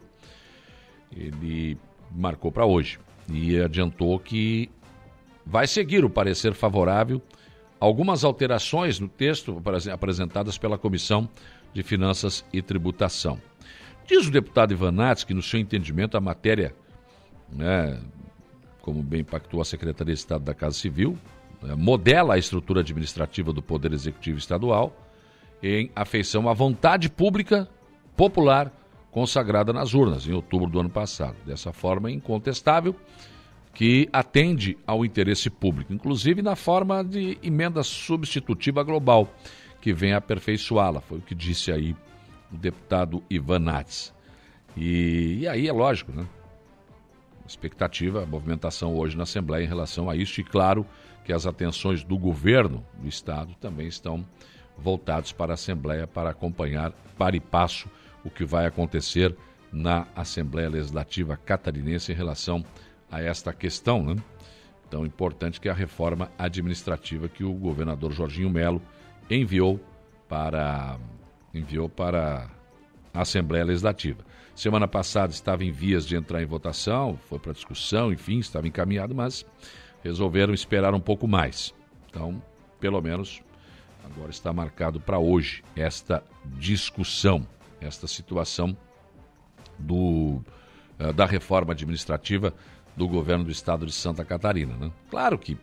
ele marcou para hoje e adiantou que vai seguir o parecer favorável algumas alterações no texto apresentadas pela Comissão de Finanças e Tributação. Diz o deputado Ivan Nats que, no seu entendimento, a matéria, né, como bem impactou a Secretaria de Estado da Casa Civil, né, modela a estrutura administrativa do Poder Executivo Estadual em afeição à vontade pública, popular consagrada nas urnas em outubro do ano passado. Dessa forma, é incontestável que atende ao interesse público, inclusive na forma de emenda substitutiva global, que vem aperfeiçoá-la. Foi o que disse aí o deputado Ivan Nats. E, e aí é lógico, né? expectativa, movimentação hoje na Assembleia em relação a isso, e claro que as atenções do governo do Estado também estão voltadas para a Assembleia para acompanhar para e passo o que vai acontecer na Assembleia Legislativa Catarinense em relação a esta questão, né? Tão importante que é a reforma administrativa que o governador Jorginho Melo enviou para enviou para a Assembleia Legislativa. Semana passada estava em vias de entrar em votação, foi para discussão, enfim, estava encaminhado, mas resolveram esperar um pouco mais. Então, pelo menos agora está marcado para hoje esta discussão esta situação do, uh, da reforma administrativa do governo do estado de Santa Catarina. Né? Claro que,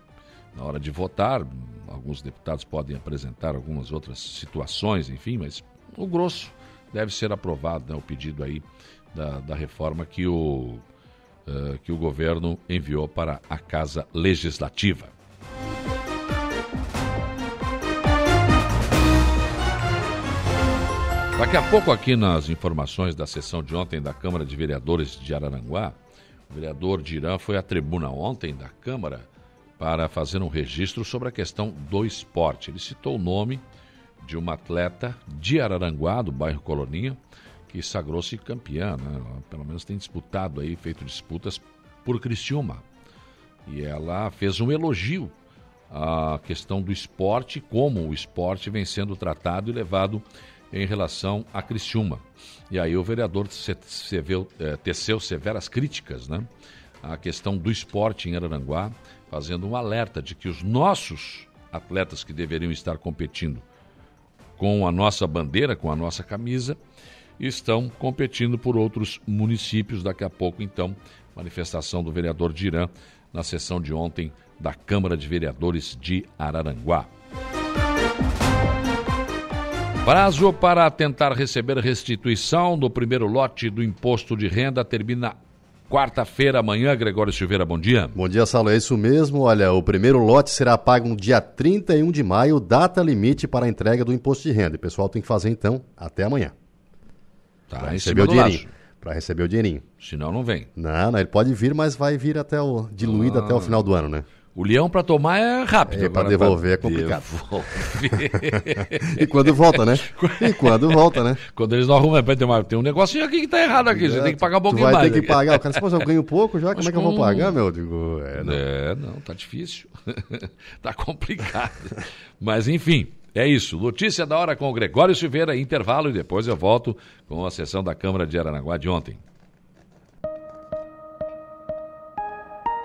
na hora de votar, alguns deputados podem apresentar algumas outras situações, enfim, mas o grosso deve ser aprovado, né, o pedido aí da, da reforma que o, uh, que o governo enviou para a Casa Legislativa. Daqui a pouco, aqui nas informações da sessão de ontem da Câmara de Vereadores de Araranguá, o vereador Dirã foi à tribuna ontem da Câmara para fazer um registro sobre a questão do esporte. Ele citou o nome de uma atleta de Araranguá, do bairro Coloninha, que sagrou-se campeã, né? pelo menos tem disputado aí, feito disputas por Criciúma. E ela fez um elogio à questão do esporte, como o esporte vem sendo tratado e levado em relação a Criciúma. E aí o vereador é, teceu severas críticas né, à questão do esporte em Araranguá, fazendo um alerta de que os nossos atletas que deveriam estar competindo com a nossa bandeira, com a nossa camisa, estão competindo por outros municípios. Daqui a pouco, então, manifestação do vereador Dirã na sessão de ontem da Câmara de Vereadores de Araranguá. Prazo para tentar receber restituição do primeiro lote do imposto de renda termina quarta-feira, amanhã. Gregório Silveira, bom dia. Bom dia, Saulo. É isso mesmo. Olha, o primeiro lote será pago no dia 31 de maio, data limite para a entrega do imposto de renda. O pessoal tem que fazer, então, até amanhã. Tá, para receber o dinheirinho. laço. Para receber o dinheirinho. Senão não vem. Não, não, ele pode vir, mas vai vir até o diluído até o final do ano, né? O leão para tomar é rápido. É, pra agora devolver é complicado. devolver. E quando volta, né? E quando volta, né? Quando eles não arrumam, tem, uma, tem um negocinho aqui que tá errado aqui. Você tem que pagar um Tu pouquinho vai mais. ter que pagar. O cara, se fosse eu ganho pouco já, como Mas é que eu vou pagar, meu? Eu digo, é, não. É, não, tá difícil. tá complicado. Mas enfim, é isso. Notícia da hora com o Gregório Silveira, intervalo e depois eu volto com a sessão da Câmara de Aranaguá de ontem.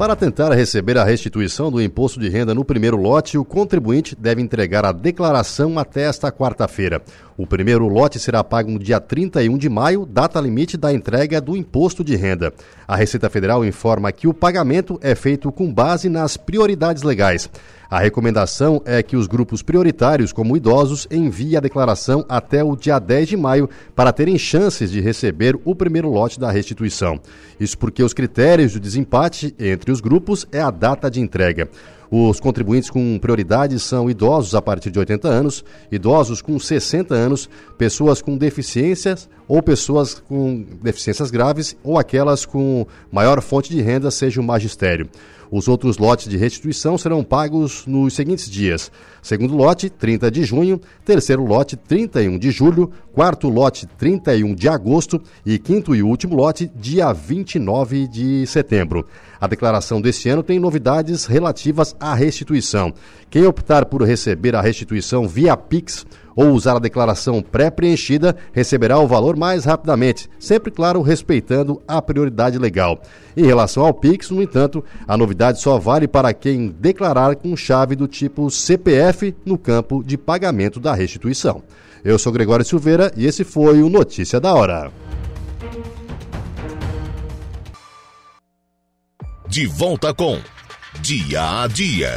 Para tentar receber a restituição do imposto de renda no primeiro lote, o contribuinte deve entregar a declaração até esta quarta-feira. O primeiro lote será pago no dia 31 de maio, data limite da entrega do imposto de renda. A Receita Federal informa que o pagamento é feito com base nas prioridades legais. A recomendação é que os grupos prioritários, como idosos, enviem a declaração até o dia 10 de maio para terem chances de receber o primeiro lote da restituição. Isso porque os critérios de desempate entre os grupos é a data de entrega. Os contribuintes com prioridade são idosos a partir de 80 anos, idosos com 60 anos, pessoas com deficiências ou pessoas com deficiências graves ou aquelas com maior fonte de renda, seja o magistério. Os outros lotes de restituição serão pagos nos seguintes dias: segundo lote, 30 de junho, terceiro lote, 31 de julho, quarto lote, 31 de agosto e quinto e último lote, dia 29 de setembro. A declaração deste ano tem novidades relativas à restituição. Quem optar por receber a restituição via Pix ou usar a declaração pré-preenchida receberá o valor mais rapidamente, sempre, claro, respeitando a prioridade legal. Em relação ao Pix, no entanto, a novidade só vale para quem declarar com chave do tipo CPF no campo de pagamento da restituição. Eu sou Gregório Silveira e esse foi o Notícia da Hora. De volta com Dia a Dia.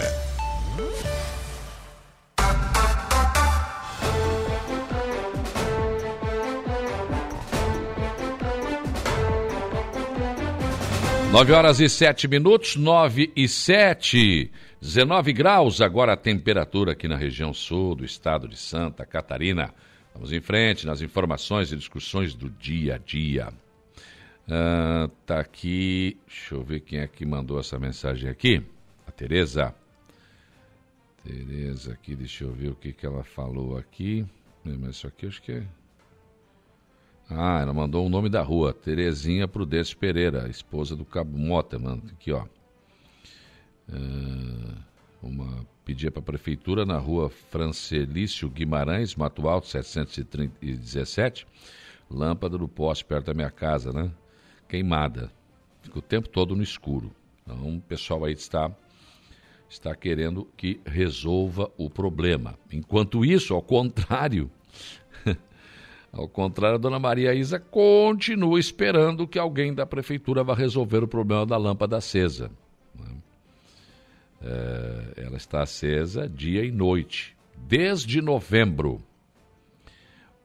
Nove horas e sete minutos, nove e sete. 19 graus agora a temperatura aqui na região sul do estado de Santa Catarina. Vamos em frente nas informações e discussões do dia a dia. Ah, tá aqui, deixa eu ver quem é que mandou essa mensagem aqui. A Tereza. Tereza aqui, deixa eu ver o que, que ela falou aqui. Mas isso aqui acho que é. Ah, ela mandou o nome da rua, Terezinha Prudêncio Pereira, esposa do Cabo Mota, mano. Aqui, ó. Ah, uma pedia para a prefeitura na rua Francelício Guimarães, Mato Alto, 717, lâmpada do poste perto da minha casa, né? Queimada. Fica o tempo todo no escuro. Então, o pessoal aí está está querendo que resolva o problema. Enquanto isso, ao contrário, ao contrário, a dona Maria Isa continua esperando que alguém da prefeitura vá resolver o problema da lâmpada acesa. né? É, ela está acesa dia e noite, desde novembro.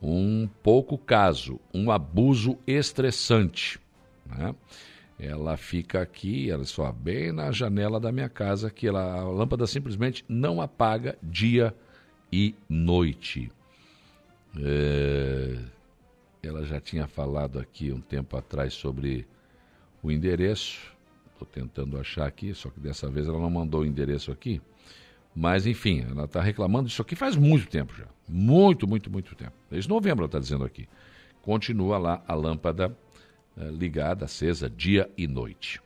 Um pouco caso, um abuso estressante. Né? Ela fica aqui, ela só bem na janela da minha casa, que ela, a lâmpada simplesmente não apaga dia e noite. É, ela já tinha falado aqui um tempo atrás sobre o endereço. Estou tentando achar aqui, só que dessa vez ela não mandou o endereço aqui. Mas, enfim, ela está reclamando disso aqui faz muito tempo já. Muito, muito, muito tempo. Desde novembro ela está dizendo aqui. Continua lá a lâmpada ligada, acesa, dia e noite.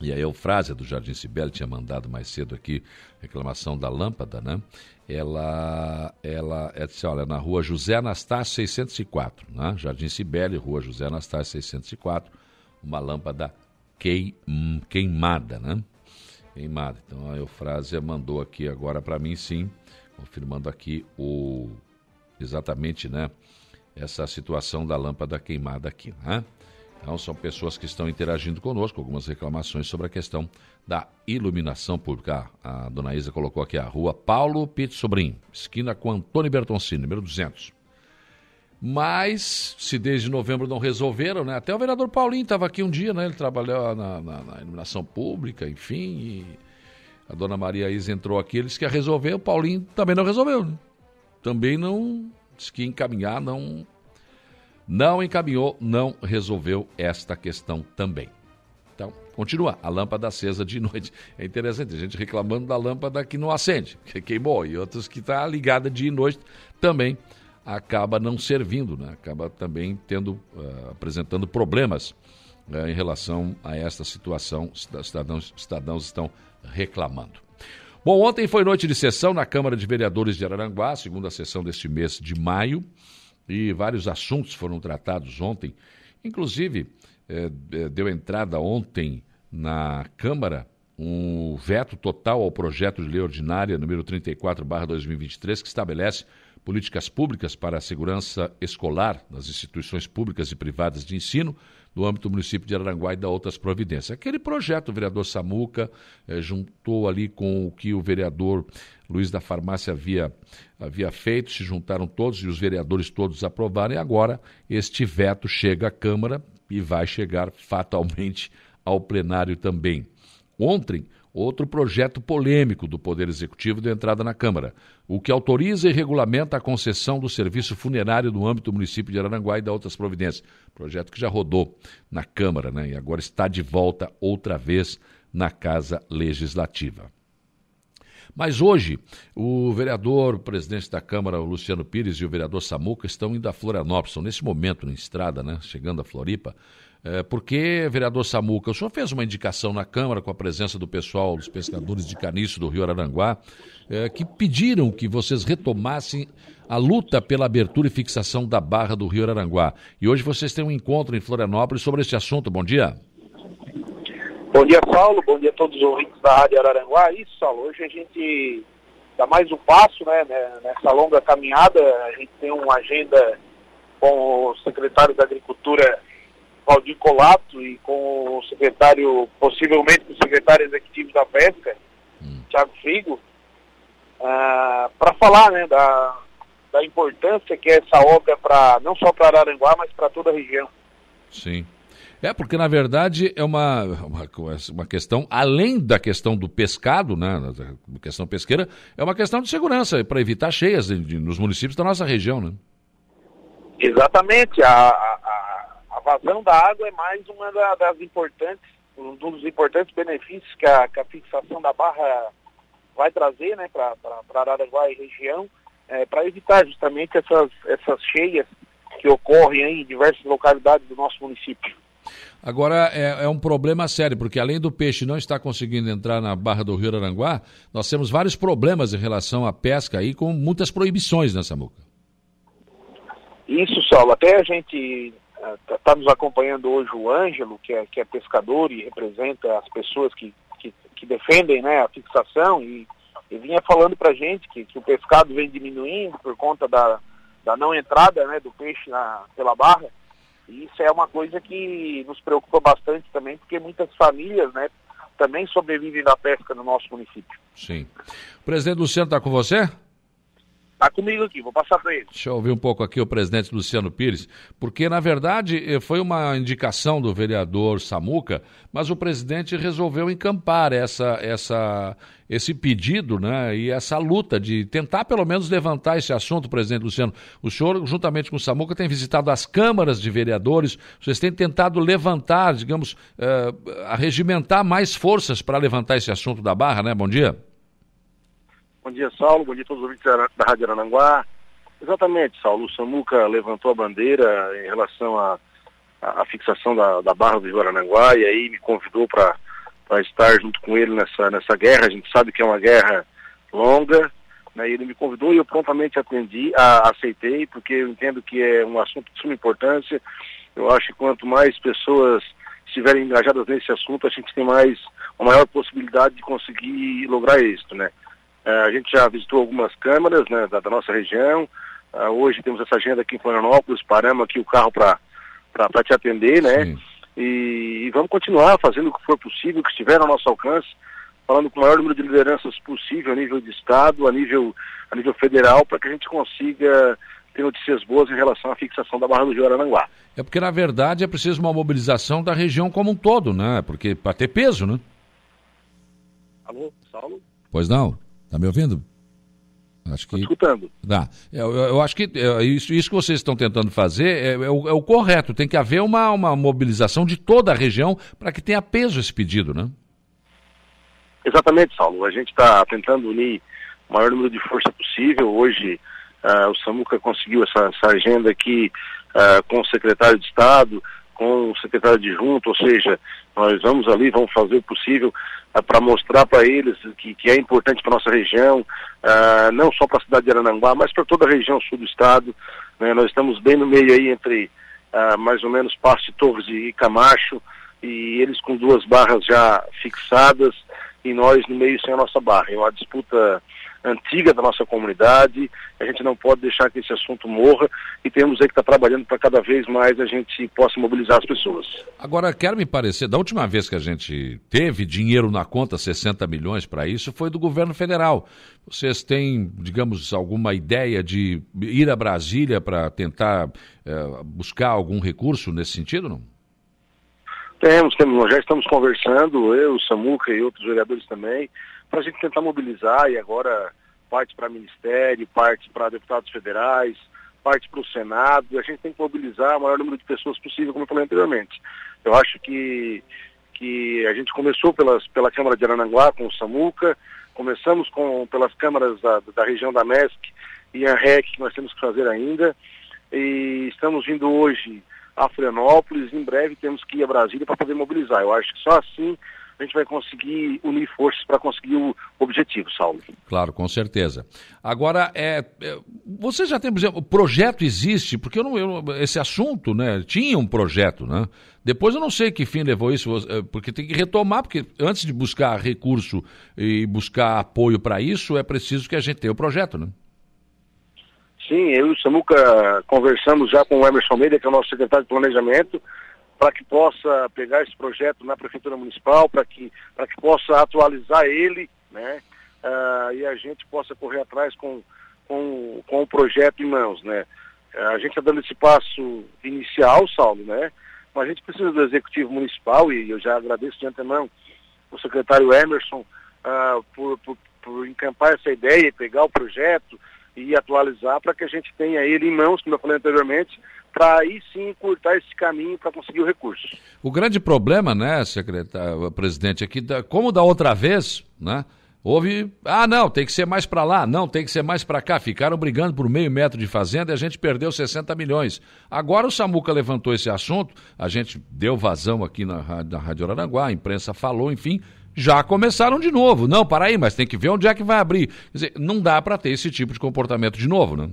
E a Eufrásia do Jardim Cibele tinha mandado mais cedo aqui reclamação da lâmpada, né? Ela, ela é disse, olha, na rua José Anastácio 604, né? Jardim Cibele, rua José Anastácio 604, uma lâmpada queim, queimada, né? Queimada. Então a Eufrásia mandou aqui agora para mim, sim, confirmando aqui o exatamente, né? Essa situação da lâmpada queimada aqui, né? Então, são pessoas que estão interagindo conosco, algumas reclamações sobre a questão da iluminação pública. A dona Isa colocou aqui a rua Paulo Pitt Sobrinho, esquina com Antônio Bertoncini, número 200. Mas, se desde novembro não resolveram, né? Até o vereador Paulinho estava aqui um dia, né? Ele trabalhou na, na, na, iluminação pública, enfim, a dona Maria Isa entrou aqui, ele disse que ia resolver, o Paulinho também não resolveu. Né? Também não, disse que encaminhar, não não encaminhou, não resolveu esta questão também. Então, continua a lâmpada acesa de noite. É interessante, a gente reclamando da lâmpada que não acende, que queimou, e outros que está ligada dia e noite também acaba não servindo, né? acaba também tendo, uh, apresentando problemas uh, em relação a esta situação. Cidadãos, cidadãos estão reclamando. Bom, ontem foi noite de sessão na Câmara de Vereadores de Araranguá, segunda sessão deste mês de maio e vários assuntos foram tratados ontem. Inclusive, é, é, deu entrada ontem na Câmara um veto total ao projeto de lei ordinária número 34/2023 que estabelece políticas públicas para a segurança escolar nas instituições públicas e privadas de ensino no âmbito do município de Araranguá e da outras providências. Aquele projeto, o vereador Samuca eh, juntou ali com o que o vereador Luiz da Farmácia havia, havia feito, se juntaram todos e os vereadores todos aprovaram, e agora este veto chega à Câmara e vai chegar fatalmente ao plenário também. Ontem, outro projeto polêmico do Poder Executivo deu entrada na Câmara, o que autoriza e regulamenta a concessão do serviço funerário no âmbito do município de Araranguá e da outras providências. Projeto que já rodou na Câmara né, e agora está de volta outra vez na Casa Legislativa. Mas hoje, o vereador, o presidente da Câmara, o Luciano Pires, e o vereador Samuca estão indo a Florianópolis, estão nesse momento na estrada, né, chegando a Floripa, é, porque, vereador Samuca, o senhor fez uma indicação na Câmara com a presença do pessoal, dos pescadores de caniço do Rio Araranguá, é, que pediram que vocês retomassem a luta pela abertura e fixação da barra do Rio Araranguá. E hoje vocês têm um encontro em Florianópolis sobre esse assunto. Bom dia. Bom dia, Saulo. Bom dia a todos os ouvintes da Rádio Araranguá. Isso, Saulo. Hoje a gente dá mais um passo né, né nessa longa caminhada. A gente tem uma agenda com o secretário da Agricultura Valdir Colato e com o secretário, possivelmente o secretário executivo da pesca, hum. Tiago Figo, uh, ah, para falar né, da, da importância que é essa obra para não só para Araranguá, mas para toda a região. Sim. É, porque na verdade é uma, uma, uma, questão, além da questão do pescado, né, da questão pesqueira, é uma questão de segurança, para evitar cheias de, de, nos municípios da nossa região, né? Exatamente. A, a, vazão da água é mais uma das importantes, um dos importantes benefícios que a, que a fixação da barra vai trazer né, para Araranguá e região, é, para evitar justamente essas, essas cheias que ocorrem em diversas localidades do nosso município. Agora, é, é, um problema sério, porque além do peixe não estar conseguindo entrar na Barra do Rio Aranguá, nós temos vários problemas em relação à pesca aí, com muitas proibições nessa muca. Isso, Saulo. Até a gente está tá nos acompanhando hoje o Ângelo, que é, que é pescador e representa as pessoas que, que, que defendem né, a fixação e, e vinha falando para a gente que, que o pescado vem diminuindo por conta da, da não entrada né, do peixe na, pela barra. Isso é uma coisa que nos preocupa bastante também, porque muitas famílias né, também sobrevivem da pesca no nosso município. Sim. O presidente Luciano está com você? Está comigo aqui, vou passar para ele. Deixa eu ouvir um pouco aqui o presidente Luciano Pires, porque na verdade eh, foi uma indicação do vereador Samuca, mas o presidente resolveu encampar essa, essa, esse pedido né, e essa luta de tentar pelo menos levantar esse assunto, presidente Luciano. O senhor, juntamente com o Samuca, tem visitado as câmaras de vereadores, vocês têm tentado levantar, digamos, uh, arregimentar mais forças para levantar esse assunto da barra, né? Bom dia. Bom dia, Saulo. Bom dia a todos os ouvintes da Rádio Arananguá. Exatamente, Saulo. O Samuca levantou a bandeira em relação à, à fixação da, da barra do Rio Arananguá e aí me convidou para para estar junto com ele nessa, nessa guerra. A gente sabe que é uma guerra longa, né? Ele me convidou e eu prontamente atendi, a, aceitei, porque eu entendo que é um assunto de suma importância. Eu acho que quanto mais pessoas estiverem engajadas nesse assunto, a gente tem mais uma maior possibilidade de conseguir lograr êxito, né? É, a gente já visitou algumas câmaras né, da, da nossa região. Uh, hoje temos essa agenda aqui em Florianópolis, paramos aqui o carro para te atender, né? E, e, vamos continuar fazendo o que for possível, o que estiver ao nosso alcance, falando com o maior número de lideranças possível a nível de Estado, a nível, a nível federal, para que a gente consiga ter notícias boas em relação à fixação da Barra do Rio Arananguá. É porque, na verdade, é preciso uma mobilização da região como um todo, né? Porque para ter peso, né? Alô, Saulo? Pois não. Tá me ouvindo? Acho que... escutando. Dá. Eu, eu, eu, acho que é, isso, isso, que vocês estão tentando fazer é, é, o, é, o, correto. Tem que haver uma, uma mobilização de toda a região para que tenha peso esse pedido, né? Exatamente, Saulo. A gente está tentando unir o maior número de força possível. Hoje uh, o Samuca conseguiu essa, essa agenda aqui uh, com o secretário de Estado, com o secretário de junto, ou seja, nós vamos ali, vamos fazer o possível uh, para mostrar para eles que, que, é importante para nossa região, uh, não só para a cidade de Arananguá, mas para toda a região sul do estado. Né? Nós estamos bem no meio aí entre uh, mais ou menos Passo de Torres e Camacho, e eles com duas barras já fixadas, e nós no meio sem a nossa barra. É uma disputa antiga da nossa comunidade, a gente não pode deixar que esse assunto morra e temos aí que estar tá trabalhando para cada vez mais a gente possa mobilizar as pessoas. Agora, quero me parecer, da última vez que a gente teve dinheiro na conta, 60 milhões para isso, foi do governo federal. Vocês têm, digamos, alguma ideia de ir a Brasília para tentar eh, buscar algum recurso nesse sentido, não? Temos, temos, nós já estamos conversando, eu, o Samuca e outros vereadores também, para a gente tentar mobilizar e agora parte para ministério, parte para deputados federais, parte para o Senado, e a gente tem que mobilizar o maior número de pessoas possível, como eu falei anteriormente. Eu acho que, que a gente começou pelas, pela Câmara de Arananguá com o Samuca, começamos com, pelas câmaras da, da região da MESC e a REC, que nós temos que fazer ainda, e estamos vindo hoje a Florianópolis, em breve temos que ir a Brasília para poder mobilizar. Eu acho que só assim a gente vai conseguir unir forças para conseguir o objetivo, Saulo. Claro, com certeza. Agora, é, é, você já tem, por exemplo, o projeto existe, porque eu não, eu, esse assunto, né, tinha um projeto, né? Depois eu não sei que fim levou isso, é, porque tem que retomar, porque antes de buscar recurso e buscar apoio para isso, é preciso que a gente tenha o projeto, né? Sim, eu e o Samuca conversamos já com o Emerson Meira, que é o nosso secretário de Planejamento, para que possa pegar esse projeto na Prefeitura Municipal, para que, que possa atualizar ele, né? Uh, e a gente possa correr atrás com, com, com o projeto em mãos, né? Uh, a gente está dando esse passo inicial, Saulo, né? Mas a gente precisa do Executivo Municipal, e eu já agradeço de antemão o secretário Emerson uh, por, por, por encampar essa ideia pegar o projeto e atualizar para que a gente tenha ele em mãos, como eu falei anteriormente, para aí sim cortar esse caminho para conseguir o recurso. O grande problema, né, secretário, presidente, é como da outra vez, né, houve, ah, não, tem que ser mais para lá, não, tem que ser mais para cá. Ficaram brigando por meio metro de fazenda e a gente perdeu 60 milhões. Agora o Samuca levantou esse assunto, a gente deu vazão aqui na, na Rádio Araranguá, a imprensa falou, enfim, já começaram de novo. Não, para aí, mas tem que ver onde é que vai abrir. Quer dizer, não dá para ter esse tipo de comportamento de novo, né?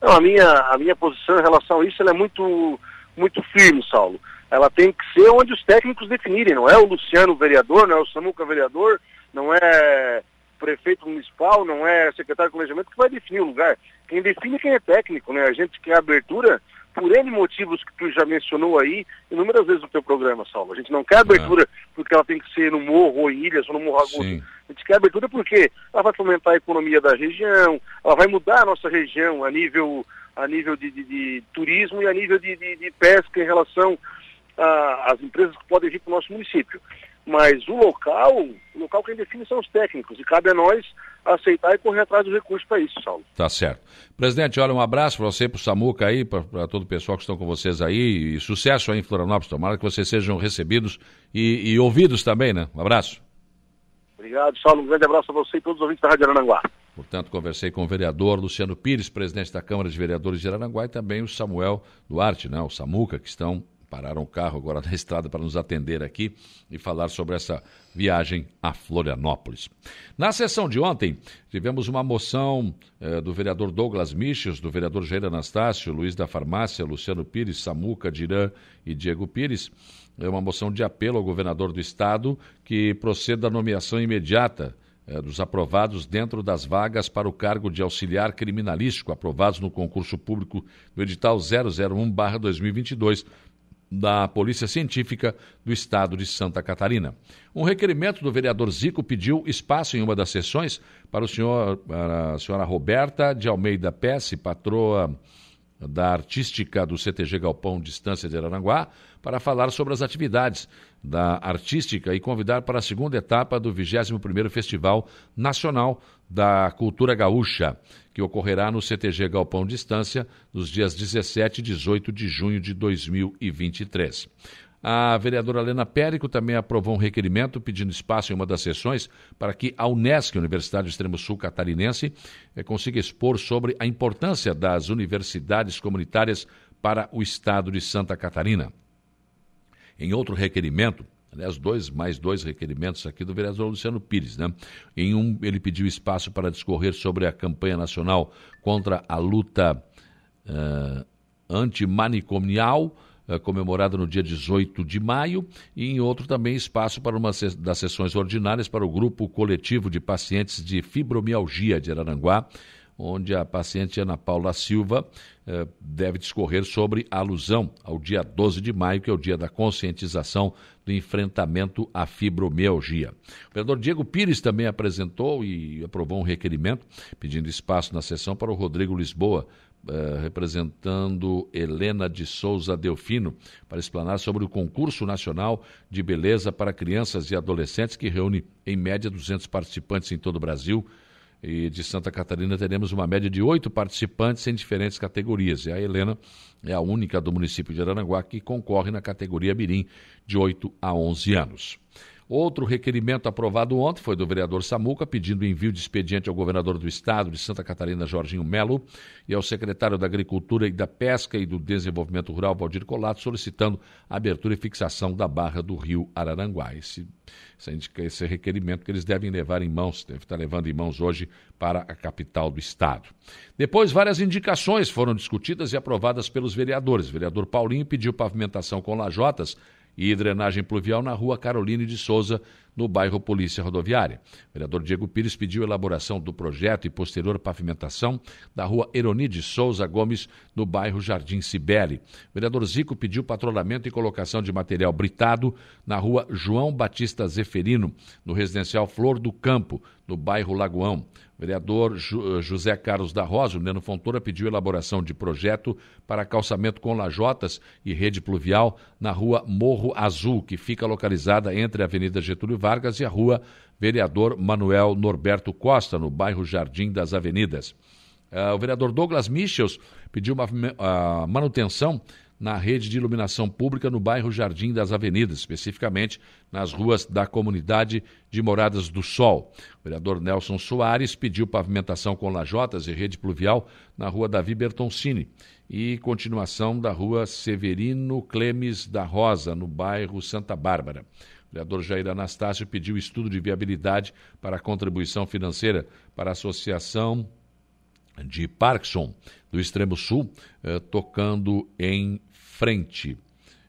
Não, a minha, a minha posição em relação a isso é muito, muito firme, Saulo. Ela tem que ser onde os técnicos definirem, não é o Luciano vereador, não é o Samuca vereador, não é prefeito municipal, não é secretário de planejamento que vai definir o lugar. Quem define é quem é técnico, né? A gente quer abertura por N motivos que tu já mencionou aí inúmeras vezes no teu programa, Saulo. A gente não quer abertura é. porque ela tem que ser no morro ou em ilhas ou no morro agudo. Sim. A gente quer abertura porque ela vai fomentar a economia da região, ela vai mudar a nossa região a nível, a nível de, de, de turismo e a nível de, de, de pesca em relação às empresas que podem vir para o nosso município. Mas o local, o local quem define são os técnicos, e cabe a nós aceitar e correr atrás dos recursos para isso, Saulo. Tá certo. Presidente, olha, um abraço para você, para o Samuca aí, para todo o pessoal que estão com vocês aí, e sucesso aí em Florianópolis, tomara que vocês sejam recebidos e, e ouvidos também, né? Um abraço. Obrigado, Saulo, um grande abraço a você e todos os ouvintes da Rádio Arananguá. Portanto, conversei com o vereador Luciano Pires, presidente da Câmara de Vereadores de Arananguá, e também o Samuel Duarte, né, o Samuca, que estão pararam o carro agora na estrada para nos atender aqui e falar sobre essa viagem a Florianópolis. Na sessão de ontem, tivemos uma moção eh, do vereador Douglas Michels, do vereador Jair Anastácio, Luiz da Farmácia, Luciano Pires, Samuca, Dirã e Diego Pires. É uma moção de apelo ao governador do estado que proceda à nomeação imediata eh, dos aprovados dentro das vagas para o cargo de auxiliar criminalístico aprovados no concurso público do edital 001/2022 da Polícia Científica do Estado de Santa Catarina. Um requerimento do vereador Zico pediu espaço em uma das sessões para, o senhor, a senhora Roberta de Almeida Pesce, patroa da Artística do CTG Galpão Distância de Araranguá, para falar sobre as atividades da Artística e convidar para a segunda etapa do 21º Festival Nacional da Cultura Gaúcha, que ocorrerá no CTG Galpão Distância nos dias 17 e 18 de junho de 2023. A vereadora Helena Périco também aprovou um requerimento pedindo espaço em uma das sessões para que a Unesc, Universidade do Extremo Sul Catarinense, eh, consiga expor sobre a importância das universidades comunitárias para o estado de Santa Catarina. Em outro requerimento, aliás, dois, mais dois requerimentos aqui do vereador Luciano Pires, né? Em um, ele pediu espaço para discorrer sobre a campanha nacional contra a luta uh, antimanicomial, uh, comemorada no dia 18 de maio, e em outro também espaço para uma das sessões ordinárias para o grupo coletivo de pacientes de fibromialgia de Araranguá, onde a paciente Ana Paula Silva eh, deve discorrer sobre a alusão ao dia 12 de maio, que é o dia da conscientização do enfrentamento à fibromialgia. O vereador Diego Pires também apresentou e aprovou um requerimento pedindo espaço na sessão para o Rodrigo Lisboa, eh, representando Helena de Souza Delfino, para explanar sobre o concurso nacional de beleza para crianças e adolescentes, que reúne em média 200 participantes em todo o Brasil e de Santa Catarina teremos uma média de oito participantes em diferentes categorias. E a Helena é a única do município de Aranaguá que concorre na categoria Mirim de 8 a 11 anos. Outro requerimento aprovado ontem foi do vereador Samuca, pedindo envio de expediente ao governador do estado de Santa Catarina, Jorginho Melo, e ao secretário da Agricultura e da Pesca e do Desenvolvimento Rural, Valdir Colato, solicitando a abertura e fixação da barra do rio Araranguá. Esse, esse requerimento que eles devem levar em mãos, deve estar levando em mãos hoje para a capital do estado. Depois, várias indicações foram discutidas e aprovadas pelos vereadores. O vereador Paulinho pediu pavimentação com lajotas e drenagem pluvial na rua Caroline de Souza, no bairro Polícia Rodoviária. O vereador Diego Pires pediu elaboração do projeto e posterior pavimentação da rua Eroni de Souza Gomes, no bairro Jardim Cibele. O vereador Zico pediu patrulhamento e colocação de material britado na rua João Batista Zeferino, no residencial Flor do Campo, no bairro Lagoão. Vereador eh, José Carlos da Rosa, o Neno Fontoura, pediu elaboração de projeto para calçamento com lajotas e rede pluvial na rua Morro Azul, que fica localizada entre a Avenida Getúlio Vargas e a rua Vereador Manuel Norberto Costa, no bairro Jardim das Avenidas. Uh, o vereador Douglas Michels pediu uma uh, manutenção na rede de iluminação pública no bairro Jardim das Avenidas, especificamente nas ruas da comunidade de Moradas do Sol. O vereador Nelson Soares pediu pavimentação com lajotas e rede pluvial na rua Davi Bertoncini e continuação da rua Severino Clemes da Rosa, no bairro Santa Bárbara. Vereador Jair Anastácio pediu estudo de viabilidade para a contribuição financeira para a Associação de Parkinson do Extremo Sul, eh, tocando em frente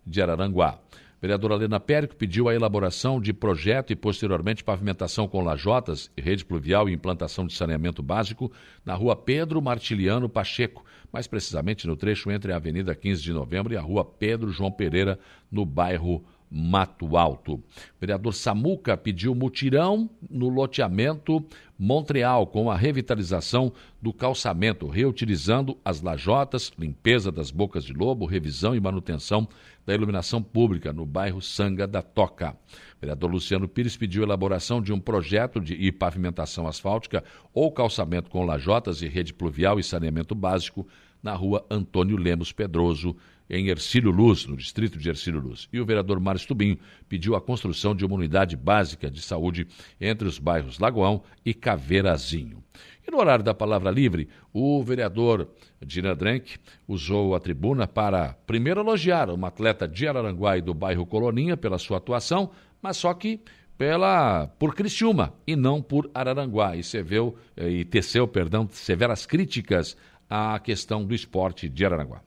de Araranguá. Vereadora Helena Périco pediu a elaboração de projeto e, posteriormente, pavimentação com lajotas, rede pluvial e implantação de saneamento básico na rua Pedro Martiliano Pacheco, mais precisamente no trecho entre a Avenida 15 de Novembro e a rua Pedro João Pereira, no bairro Mato Alto. O vereador Samuca pediu mutirão no loteamento Montreal com a revitalização do calçamento, reutilizando as lajotas, limpeza das bocas de lobo, revisão e manutenção da iluminação pública no bairro Sanga da Toca. O vereador Luciano Pires pediu elaboração de um projeto de pavimentação asfáltica ou calçamento com lajotas e rede pluvial e saneamento básico na rua Antônio Lemos Pedroso, em Ercílio Luz, no distrito de Ercílio Luz. E o vereador Mário Tubinho pediu a construção de uma unidade básica de saúde entre os bairros Lagoão e Caveirazinho. E no horário da palavra livre, o vereador Dina Drenck usou a tribuna para primeiro elogiar uma atleta de Araranguá e do bairro Coloninha pela sua atuação, mas só que pela por Criciúma e não por Araranguá e, seveu, e teceu perdão, severas críticas à questão do esporte de Araranguá.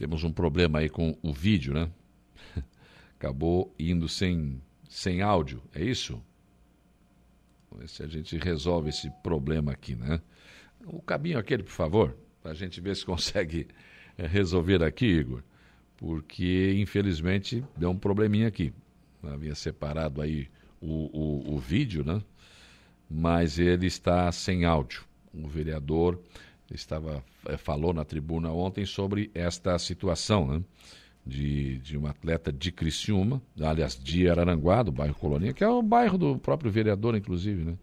Temos um problema aí com o vídeo, né? Acabou indo sem, sem áudio, é isso? Vamos ver se a gente resolve esse problema aqui, né? O cabinho aquele, por favor, para a gente ver se consegue eh, resolver aqui, Igor, porque infelizmente deu um probleminha aqui. Havia separado aí o, o, o vídeo, né? Mas ele está sem áudio. O vereador estava é, falou na tribuna ontem sobre esta situação, né? De, de um atleta de Criciúma, aliás, de Araranguá, do bairro Colônia, que é o bairro do próprio vereador, inclusive, né?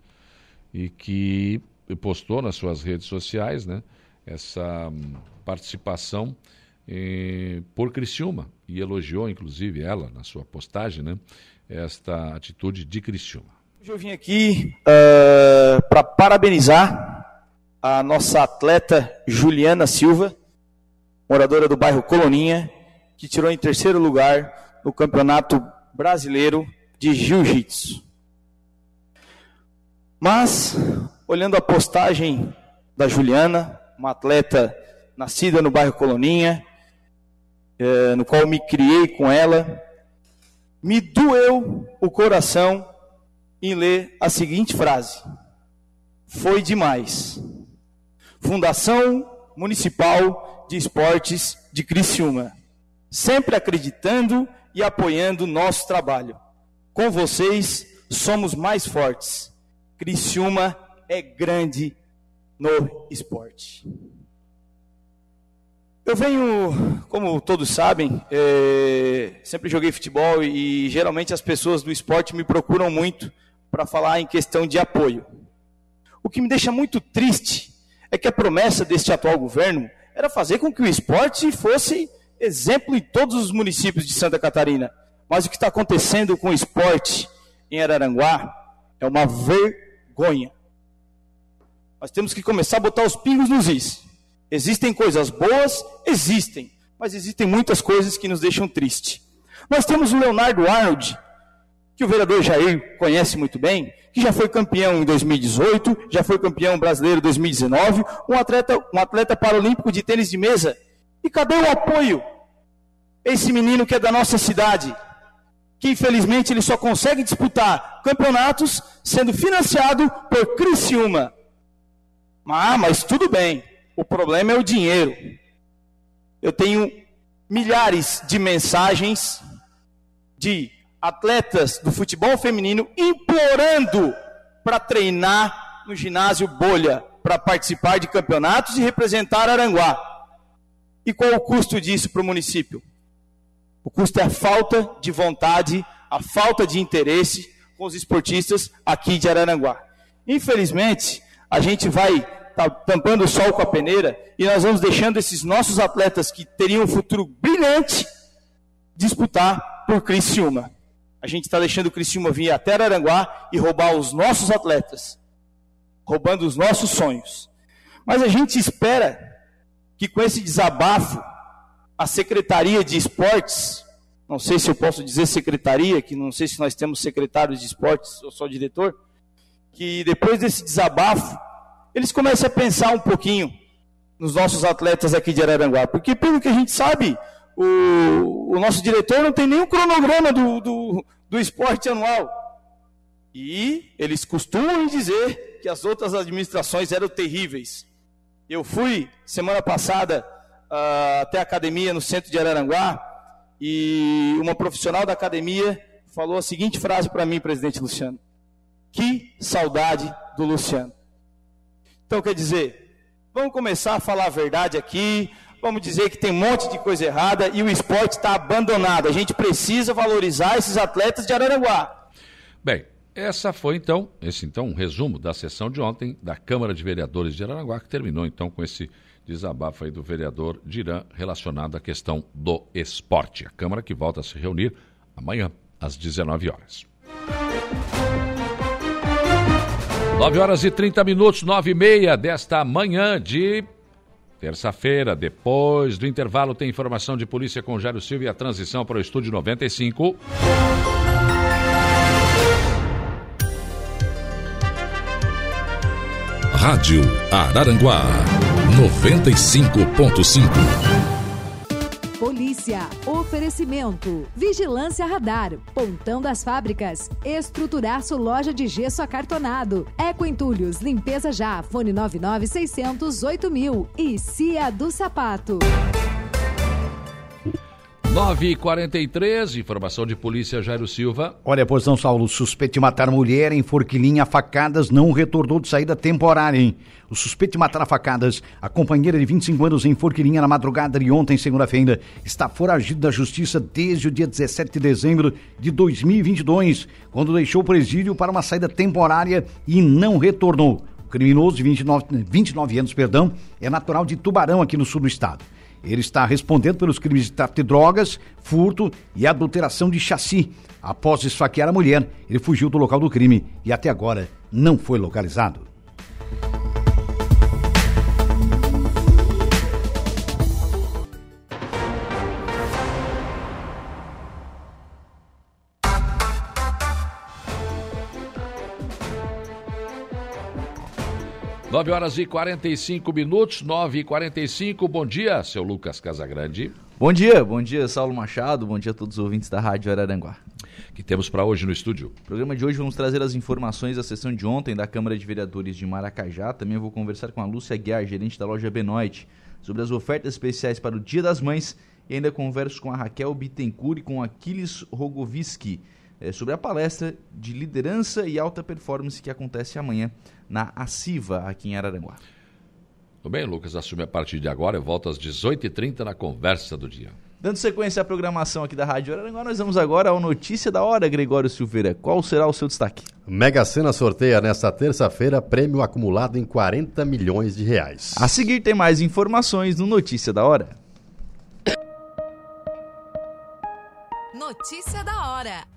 E que postou nas suas redes sociais, né? Essa hum, participação eh, por Criciúma e elogiou, inclusive, ela, na sua postagem, né? Esta atitude de Criciúma. Hoje eu vim aqui uh, para parabenizar a nossa atleta Juliana Silva, moradora do bairro Coloninha, que tirou em terceiro lugar no Campeonato Brasileiro de Jiu-Jitsu. Mas, olhando a postagem da Juliana, uma atleta nascida no bairro Coloninha, eh, no qual me criei com ela, me doeu o coração em ler a seguinte frase: Foi demais. Fundação Municipal de Esportes de Criciúma, sempre acreditando e apoiando o nosso trabalho. Com vocês somos mais fortes. Criciúma é grande no esporte. Eu venho, como todos sabem, é, sempre joguei futebol e geralmente as pessoas do esporte me procuram muito para falar em questão de apoio. O que me deixa muito triste é que a promessa deste atual governo era fazer com que o esporte fosse exemplo em todos os municípios de Santa Catarina. Mas o que está acontecendo com o esporte em Araranguá é uma vergonha. Nós temos que começar a botar os pingos nos is. Existem coisas boas? Existem. Mas existem muitas coisas que nos deixam triste. Nós temos o Leonardo Arnold, que o vereador Jair conhece muito bem, que já foi campeão em 2018, já foi campeão brasileiro em 2019, um atleta, um atleta paralímpico de tênis de mesa. E cadê o apoio? Esse menino que é da nossa cidade, que infelizmente ele só consegue disputar campeonatos sendo financiado por Criciúma. Ah, mas tudo bem, o problema é o dinheiro. Eu tenho milhares de mensagens de atletas do futebol feminino implorando para treinar no ginásio Bolha, para participar de campeonatos e representar Aranguá. E qual o custo disso para o município? O custo é a falta de vontade, a falta de interesse com os esportistas aqui de Araranguá. Infelizmente, a gente vai tá tampando o sol com a peneira e nós vamos deixando esses nossos atletas que teriam um futuro brilhante disputar por Criciúma. A gente está deixando o Criciúma vir até Araranguá e roubar os nossos atletas, roubando os nossos sonhos. Mas a gente espera que com esse desabafo, a Secretaria de Esportes, não sei se eu posso dizer secretaria, que não sei se nós temos secretários de esportes ou só diretor, que depois desse desabafo, eles comecem a pensar um pouquinho nos nossos atletas aqui de Araranguá. Porque, pelo que a gente sabe, o, o nosso diretor não tem nenhum cronograma do, do, do esporte anual. E eles costumam dizer que as outras administrações eram terríveis. Eu fui semana passada uh, até a academia no centro de Araranguá e uma profissional da academia falou a seguinte frase para mim, presidente Luciano: Que saudade do Luciano. Então, quer dizer, vamos começar a falar a verdade aqui, vamos dizer que tem um monte de coisa errada e o esporte está abandonado. A gente precisa valorizar esses atletas de Araranguá. Bem, essa foi então, esse então um resumo da sessão de ontem da Câmara de Vereadores de Araranguá, que terminou então com esse Desabafo aí do vereador Dirã relacionado à questão do esporte. A Câmara que volta a se reunir amanhã, às 19 horas. 9 horas e 30 minutos, 9 e meia desta manhã de terça-feira. Depois do intervalo, tem informação de polícia com Jairo Silva e a transição para o estúdio 95. Rádio Araranguá 95.5. Polícia, oferecimento, vigilância radar, pontão das fábricas, estruturar sua loja de gesso acartonado, Eco Entulhos, limpeza já, fone 99600 mil. E Cia do Sapato. 9h43, informação de polícia Jairo Silva. Olha, pois não, Saulo, suspeito de matar mulher em Forquilinha a facadas não retornou de saída temporária, hein? O suspeito de matar a facadas, a companheira de 25 anos em Forquilinha na madrugada de ontem, segunda-feira, está foragido da justiça desde o dia 17 de dezembro de 2022, quando deixou o presídio para uma saída temporária e não retornou. O criminoso de 29, 29 anos, perdão, é natural de Tubarão, aqui no sul do estado. Ele está respondendo pelos crimes de tráfico de drogas, furto e adulteração de chassi. Após esfaquear a mulher, ele fugiu do local do crime e até agora não foi localizado. Nove horas e 45 minutos, 9 e 45 Bom dia, seu Lucas Casagrande. Bom dia, bom dia, Saulo Machado. Bom dia a todos os ouvintes da Rádio Araranguá. que temos para hoje no estúdio? No programa de hoje vamos trazer as informações da sessão de ontem da Câmara de Vereadores de Maracajá. Também vou conversar com a Lúcia Guiar, gerente da loja Benoit, sobre as ofertas especiais para o Dia das Mães. E ainda converso com a Raquel Bittencourt e com Aquiles Rogoviski é, sobre a palestra de liderança e alta performance que acontece amanhã na ACIVA, aqui em Araranguá. Tudo bem, Lucas? Assume a partir de agora. Eu volto às 18h30 na conversa do dia. Dando sequência à programação aqui da Rádio Araranguá, nós vamos agora ao Notícia da Hora, Gregório Silveira. Qual será o seu destaque? Mega Sena sorteia nesta terça-feira prêmio acumulado em 40 milhões de reais. A seguir tem mais informações no Notícia da Hora. Notícia da hora.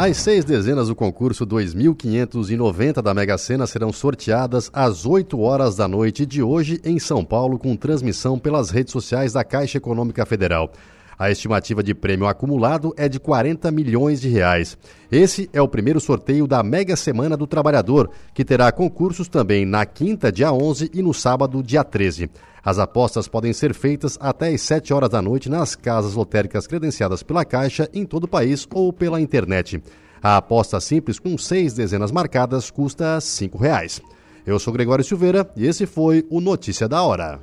As seis dezenas do concurso 2590 da Mega Sena serão sorteadas às 8 horas da noite de hoje em São Paulo, com transmissão pelas redes sociais da Caixa Econômica Federal. A estimativa de prêmio acumulado é de 40 milhões de reais. Esse é o primeiro sorteio da Mega Semana do Trabalhador, que terá concursos também na quinta, dia 11 e no sábado, dia 13. As apostas podem ser feitas até às 7 horas da noite nas casas lotéricas credenciadas pela Caixa em todo o país ou pela internet. A aposta simples com seis dezenas marcadas custa 5 reais. Eu sou Gregório Silveira e esse foi o Notícia da Hora.